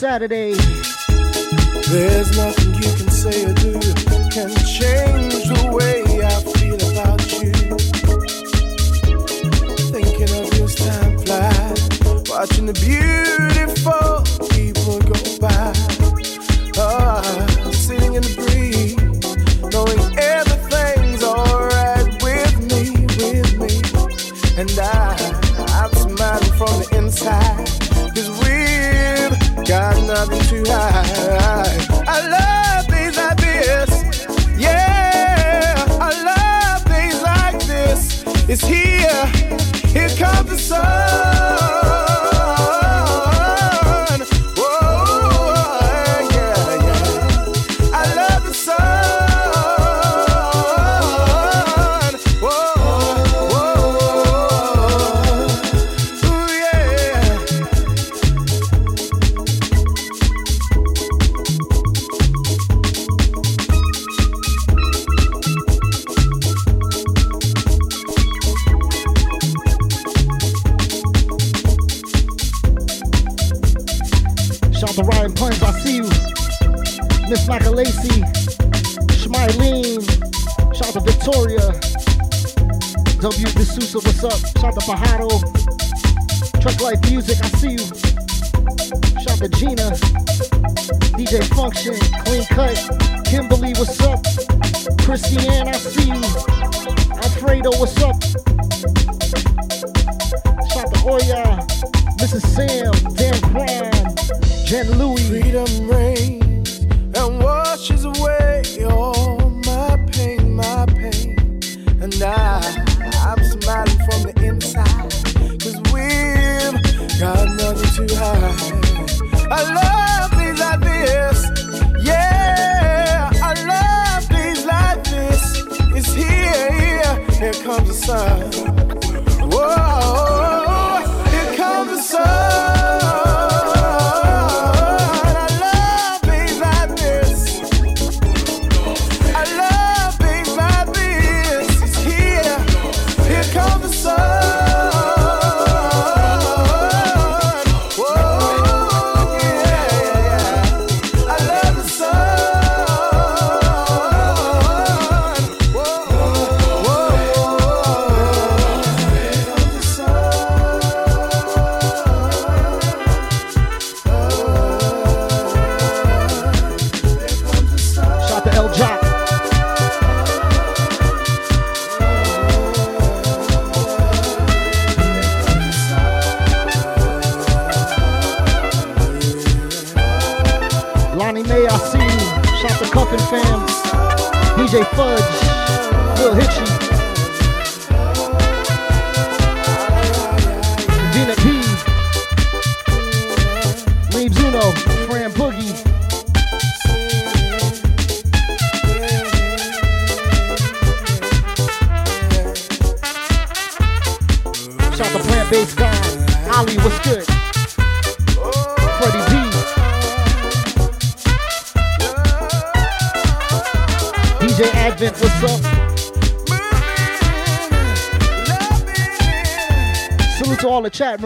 Saturday.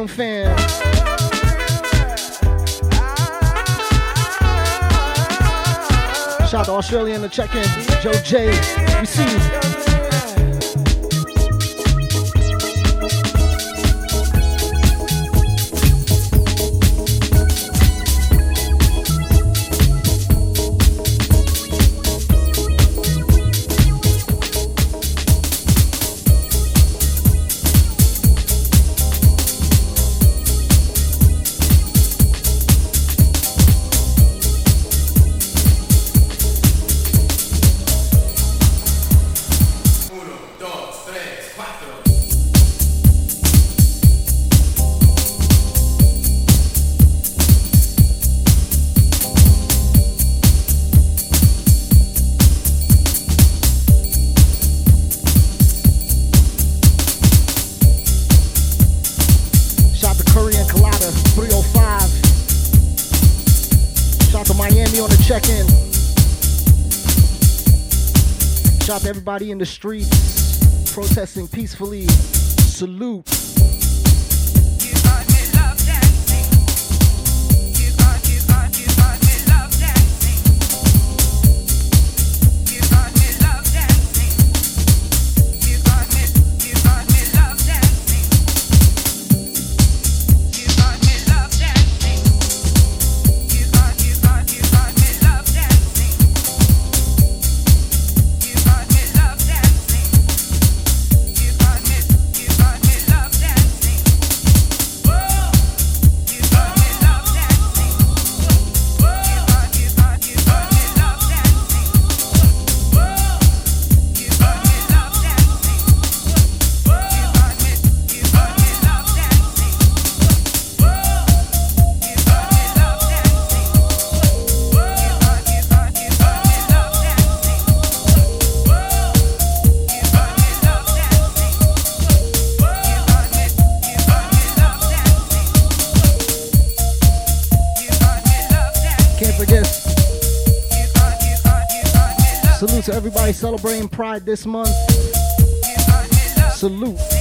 Fam. Shout out to Australia in the check-in, Joe J. everybody in the streets protesting peacefully. Salute. Salute to everybody celebrating Pride this month. Salute.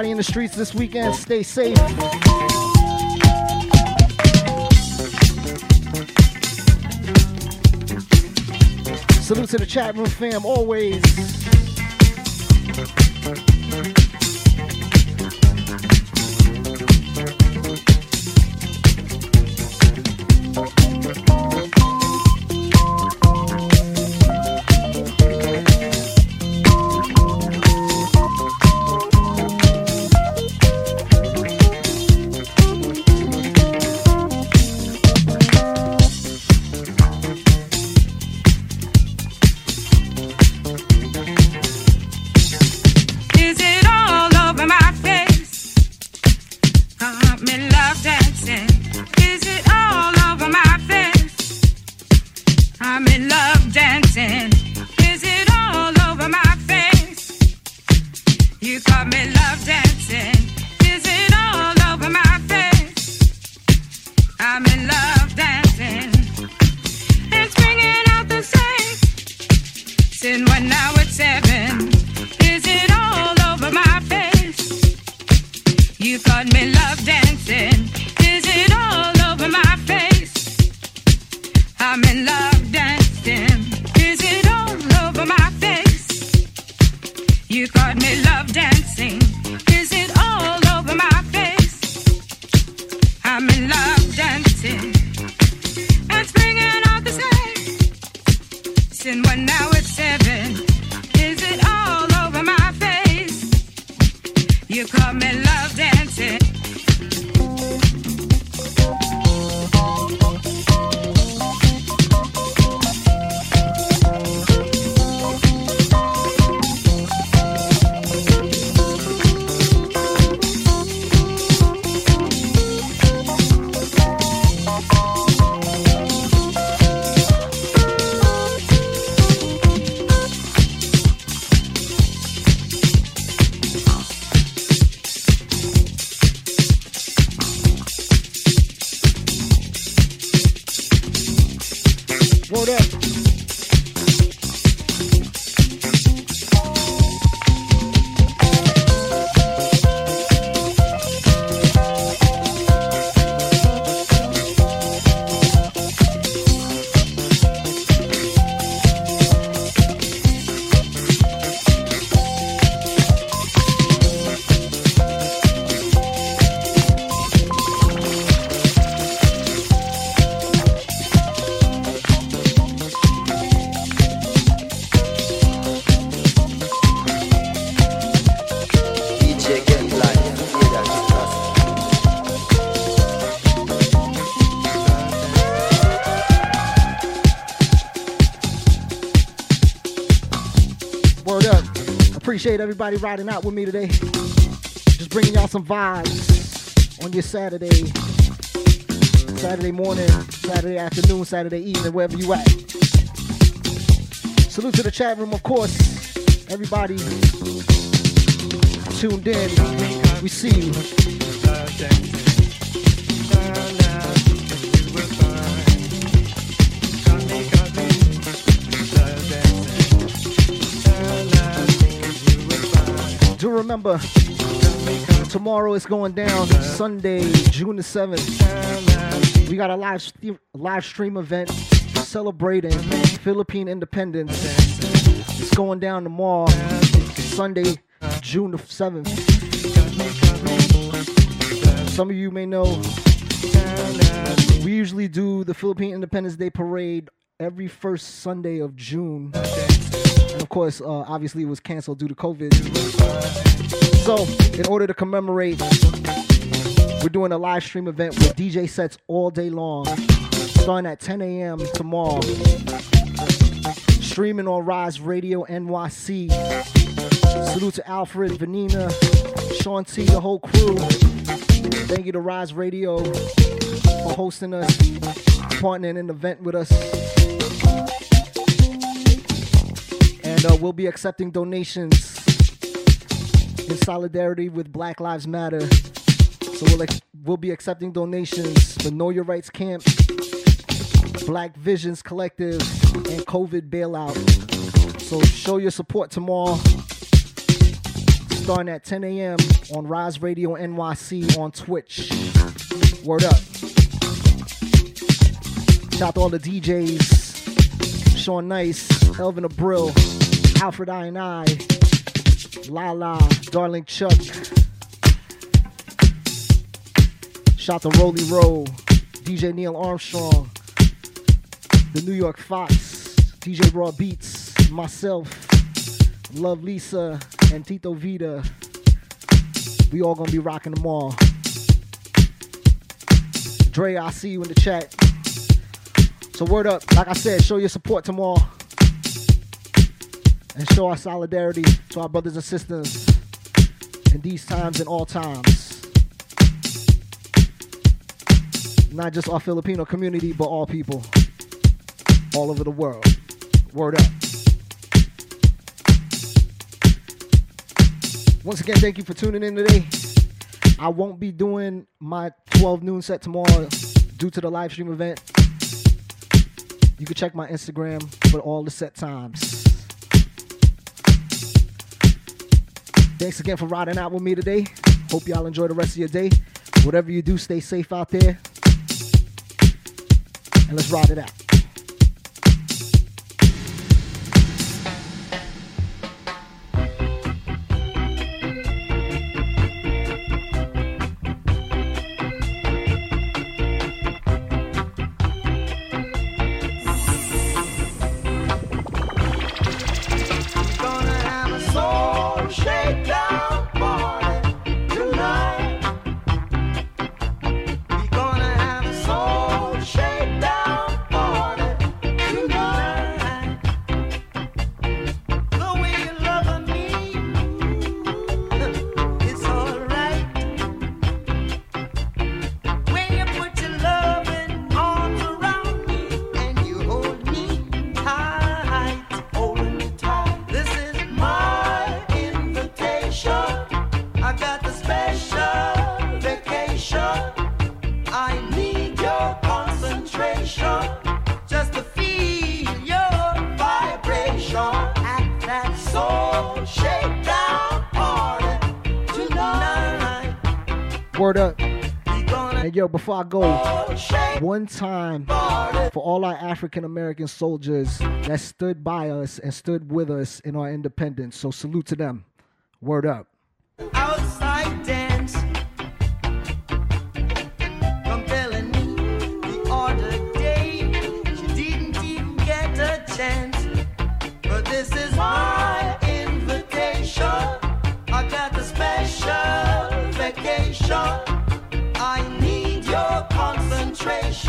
everybody in the streets this weekend. Stay safe. Salute to the chat room fam, always. Appreciate everybody riding out with me today. Just bringing y'all some vibes on your Saturday, Saturday morning, Saturday afternoon, Saturday evening, wherever you at. Salute to the chat room, of course. Everybody tuned in. We see you. Remember, tomorrow is going down, Sunday, June the 7th. We got a live, st- live stream event celebrating Philippine independence. It's going down tomorrow, Sunday, June the 7th. Some of you may know we usually do the Philippine Independence Day parade every first Sunday of June. Of course, uh, obviously, it was canceled due to COVID. So, in order to commemorate, we're doing a live stream event with DJ sets all day long, starting at 10 a.m. tomorrow. Streaming on Rise Radio NYC. Salute to Alfred, Vanina, Sean T, the whole crew. Thank you to Rise Radio for hosting us, partnering in the event with us. And uh, we'll be accepting donations in solidarity with Black Lives Matter. So we'll, ex- we'll be accepting donations for Know Your Rights Camp, Black Visions Collective, and COVID Bailout. So show your support tomorrow, starting at 10 a.m. on Rise Radio NYC on Twitch. Word up. Shout out to all the DJs, Sean Nice, Elvin Abrill, Alfred I and I, Lala, Darling Chuck. shot the Rolly Roll, DJ Neil Armstrong, the New York Fox, DJ Raw Beats, myself, Love Lisa, and Tito Vita. We all gonna be rocking them all. Dre, I see you in the chat. So word up, like I said, show your support tomorrow. And show our solidarity to our brothers and sisters in these times and all times. Not just our Filipino community, but all people all over the world. Word up. Once again, thank you for tuning in today. I won't be doing my 12 noon set tomorrow due to the live stream event. You can check my Instagram for all the set times. Thanks again for riding out with me today. Hope y'all enjoy the rest of your day. Whatever you do, stay safe out there. And let's ride it out. Before I go, one time for all our African American soldiers that stood by us and stood with us in our independence. So salute to them. Word up. outside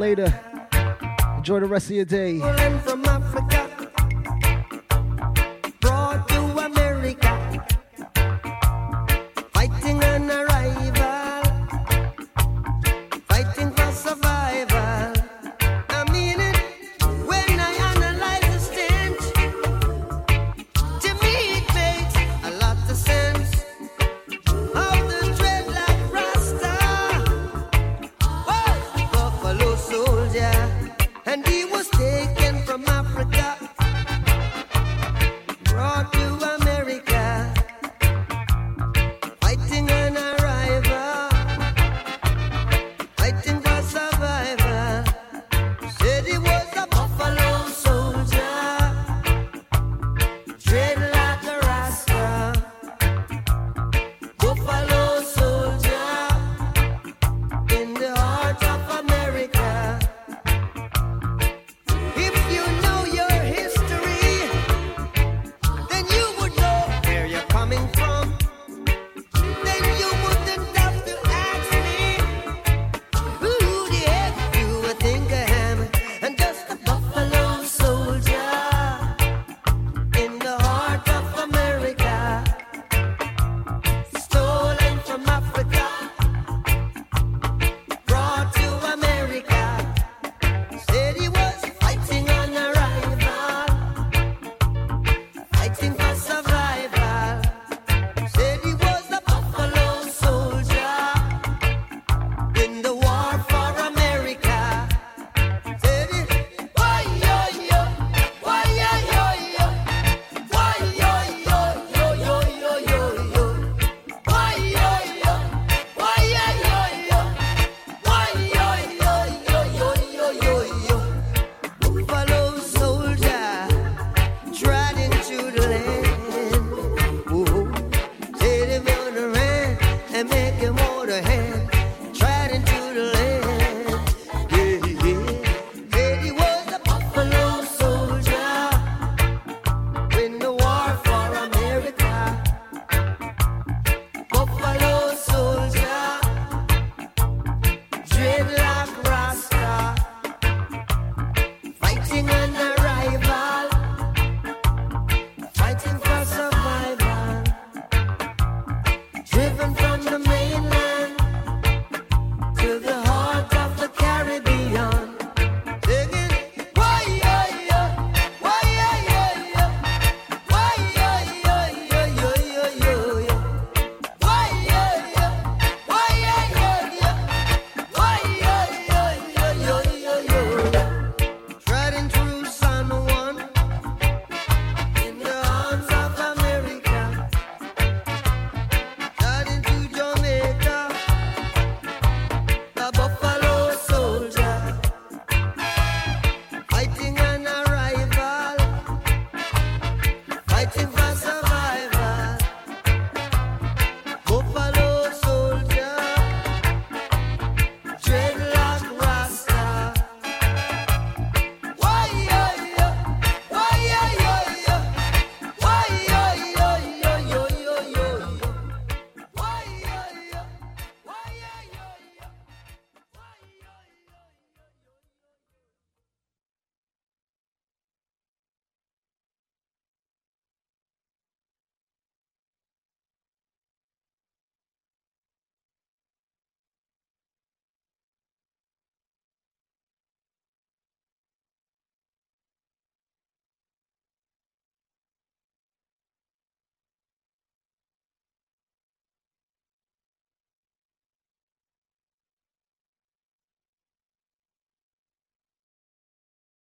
later. Enjoy the rest of your day.